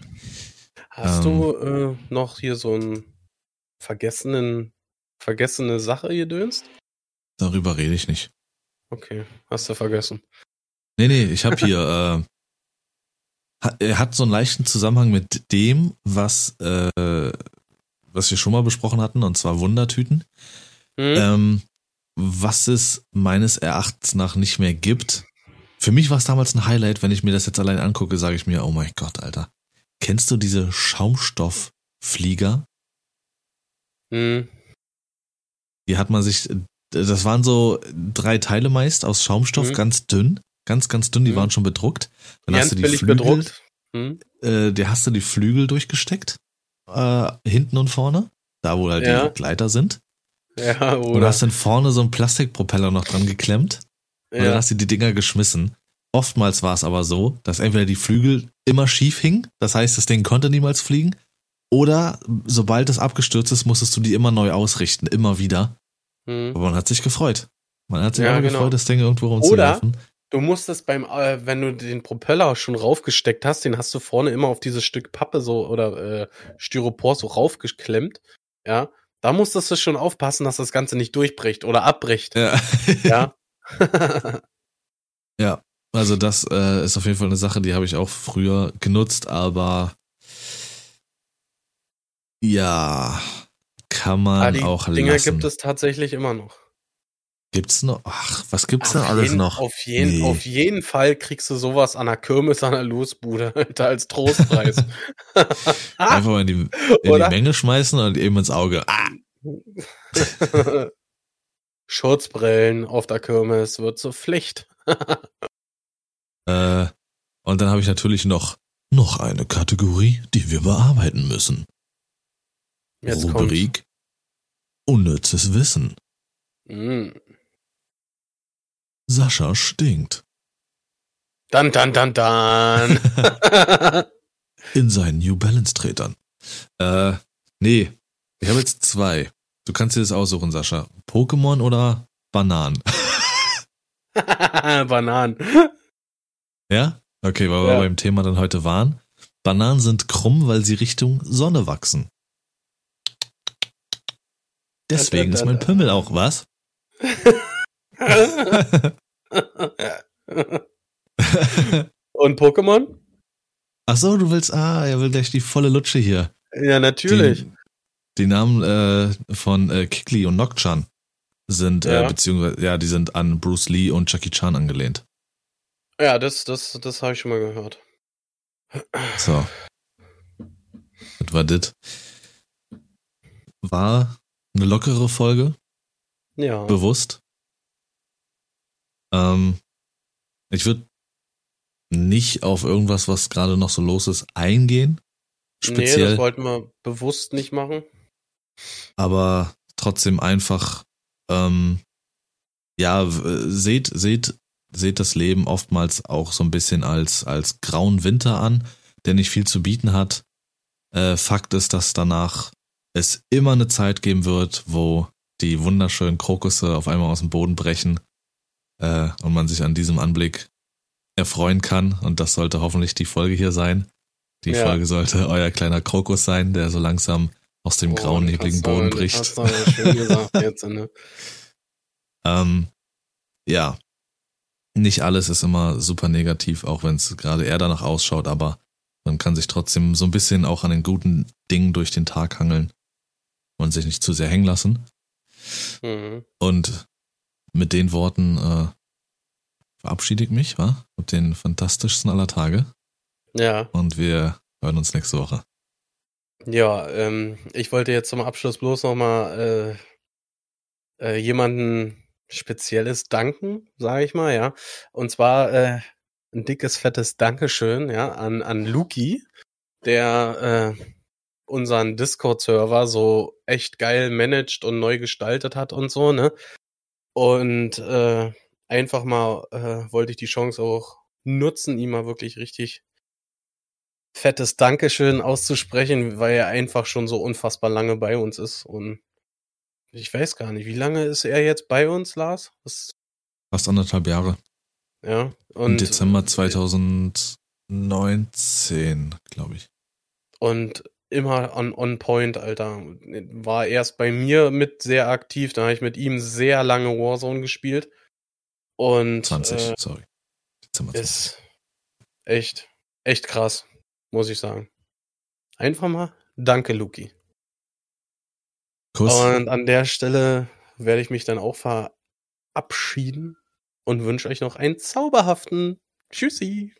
S1: Hast
S2: ähm.
S1: du äh, noch hier so einen vergessenen, vergessene Sache gedönst?
S2: Darüber rede ich nicht.
S1: Okay, hast du vergessen.
S2: Nee, nee, ich habe hier, äh, hat, er hat so einen leichten Zusammenhang mit dem, was, äh, was wir schon mal besprochen hatten, und zwar Wundertüten.
S1: Hm?
S2: Ähm, was es meines Erachtens nach nicht mehr gibt. Für mich war es damals ein Highlight, wenn ich mir das jetzt allein angucke, sage ich mir, oh mein Gott, Alter. Kennst du diese Schaumstoffflieger?
S1: Hm.
S2: Die hat man sich, das waren so drei Teile meist aus Schaumstoff,
S1: Mhm.
S2: ganz dünn, ganz, ganz dünn, die
S1: Mhm.
S2: waren schon bedruckt. Dann
S1: Ganz
S2: hast du die Flügel,
S1: bedruckt. Hm?
S2: äh, der hast du die Flügel durchgesteckt, äh, hinten und vorne, da wo halt
S1: Ja.
S2: die Gleiter sind.
S1: Ja,
S2: Und
S1: oder?
S2: hast dann vorne so einen Plastikpropeller noch dran geklemmt. Und dann
S1: ja.
S2: hast du die Dinger geschmissen. Oftmals war es aber so, dass entweder die Flügel immer schief hingen, das heißt, das Ding konnte niemals fliegen, oder sobald es abgestürzt ist, musstest du die immer neu ausrichten, immer wieder.
S1: Hm.
S2: Aber man hat sich gefreut. Man hat sich
S1: Ja,
S2: immer
S1: genau.
S2: gefreut, das Ding irgendwo
S1: Oder-
S2: rumzuwerfen.
S1: Du musstest beim, äh, wenn du den Propeller schon raufgesteckt hast, den hast du vorne immer auf dieses Stück Pappe so oder äh, Styropor so raufgeklemmt. Ja, da musstest du schon aufpassen, dass das Ganze nicht durchbricht oder abbricht.
S2: Ja.
S1: Ja.
S2: ja. Also das äh, ist auf jeden Fall eine Sache, die habe ich auch früher genutzt, aber ja, kann man
S1: Aber die
S2: auch
S1: Dinger
S2: lassen.
S1: gibt es tatsächlich immer noch.
S2: Gibt's noch? Ach, was gibt's denn alles
S1: jeden,
S2: noch?
S1: Auf jeden,
S2: Nee.
S1: auf jeden Fall kriegst du sowas an der Kirmes, an der Losbude, Alter, als Trostpreis.
S2: Einfach mal in die, in die Menge schmeißen und eben ins Auge. Ah,
S1: Schutzbrillen auf der Kirmes wird zur Pflicht.
S2: äh, und dann habe ich natürlich noch noch eine Kategorie, die wir bearbeiten müssen.
S1: Jetzt kommt.
S2: Rubrik Unnützes Wissen.
S1: Mm.
S2: Sascha stinkt.
S1: Dann, dann, dann, dann.
S2: In seinen New Balance Tretern. Äh, nee. Ich habe jetzt zwei. Du kannst dir das aussuchen, Sascha. Pokémon oder Bananen?
S1: Bananen.
S2: Ja? Okay, weil
S1: Ja.
S2: wir beim Thema dann heute waren. Bananen sind krumm, weil sie Richtung Sonne wachsen. Deswegen ist mein Pimmel auch was?
S1: Und Pokémon?
S2: Ach so, du willst, ah, er will gleich die volle Lutsche hier.
S1: Ja, natürlich.
S2: Die, die Namen äh, von äh, Kikli und Nokchan sind, äh,
S1: Ja.
S2: beziehungsweise, ja, die sind an Bruce Lee und Jackie Chan angelehnt.
S1: Ja, das, das, das habe ich schon mal gehört.
S2: So. Das war das. War eine lockere Folge,
S1: Ja.
S2: bewusst. Ähm, ich würde nicht auf irgendwas, was gerade noch so los ist, eingehen.
S1: Nee,
S2: Speziell,
S1: das wollten wir bewusst nicht machen.
S2: aber trotzdem einfach, ähm, ja, seht, seht, seht das Leben oftmals auch so ein bisschen als, als grauen Winter an, der nicht viel zu bieten hat. Äh, Fakt ist, dass danach es immer eine Zeit geben wird, wo die wunderschönen Krokusse auf einmal aus dem Boden brechen äh, und man sich an diesem Anblick erfreuen kann. Und das sollte hoffentlich die Folge hier sein. Die
S1: Ja.
S2: Folge sollte euer kleiner Krokus sein, der so langsam aus dem
S1: Oh,
S2: grauen, nebligen Boden bricht.
S1: Hast du aber schön gesagt jetzt, ne?
S2: Ähm, ja, nicht alles ist immer super negativ, auch wenn es gerade eher danach ausschaut, aber man kann sich trotzdem so ein bisschen auch an den guten Dingen durch den Tag hangeln und sich nicht zu sehr hängen lassen.
S1: Mhm.
S2: Und mit den Worten äh, verabschiede ich mich, wa? Mit den fantastischsten aller Tage
S1: Ja,
S2: und wir hören uns nächste Woche.
S1: ja, ähm, ich wollte jetzt zum Abschluss bloß nochmal äh, äh, jemanden Spezielles danken, sage ich mal, ja. Und zwar äh, ein dickes, fettes Dankeschön, ja, an, an Luki. der äh, unseren Discord-Server so echt geil managt und neu gestaltet hat und so, ne? Und äh, einfach mal äh, wollte ich die Chance auch nutzen, ihm mal wirklich richtig fettes Dankeschön auszusprechen, weil er einfach schon so unfassbar lange bei uns ist. Und ich weiß gar nicht, wie lange ist er jetzt bei uns, Lars?
S2: Das Fast anderthalb Jahre.
S1: Ja.
S2: Und Im Dezember 2019, glaube ich.
S1: Und immer on, on point, Alter. War erst bei mir mit sehr aktiv, da habe ich mit ihm sehr lange Warzone gespielt. Und
S2: 20, äh, sorry.
S1: Dezember 20. Ist echt, echt krass, muss ich sagen. Einfach mal danke, Luki. Kuss. Und an der Stelle werde ich mich dann auch verabschieden und wünsche euch noch einen zauberhaften Tschüssi.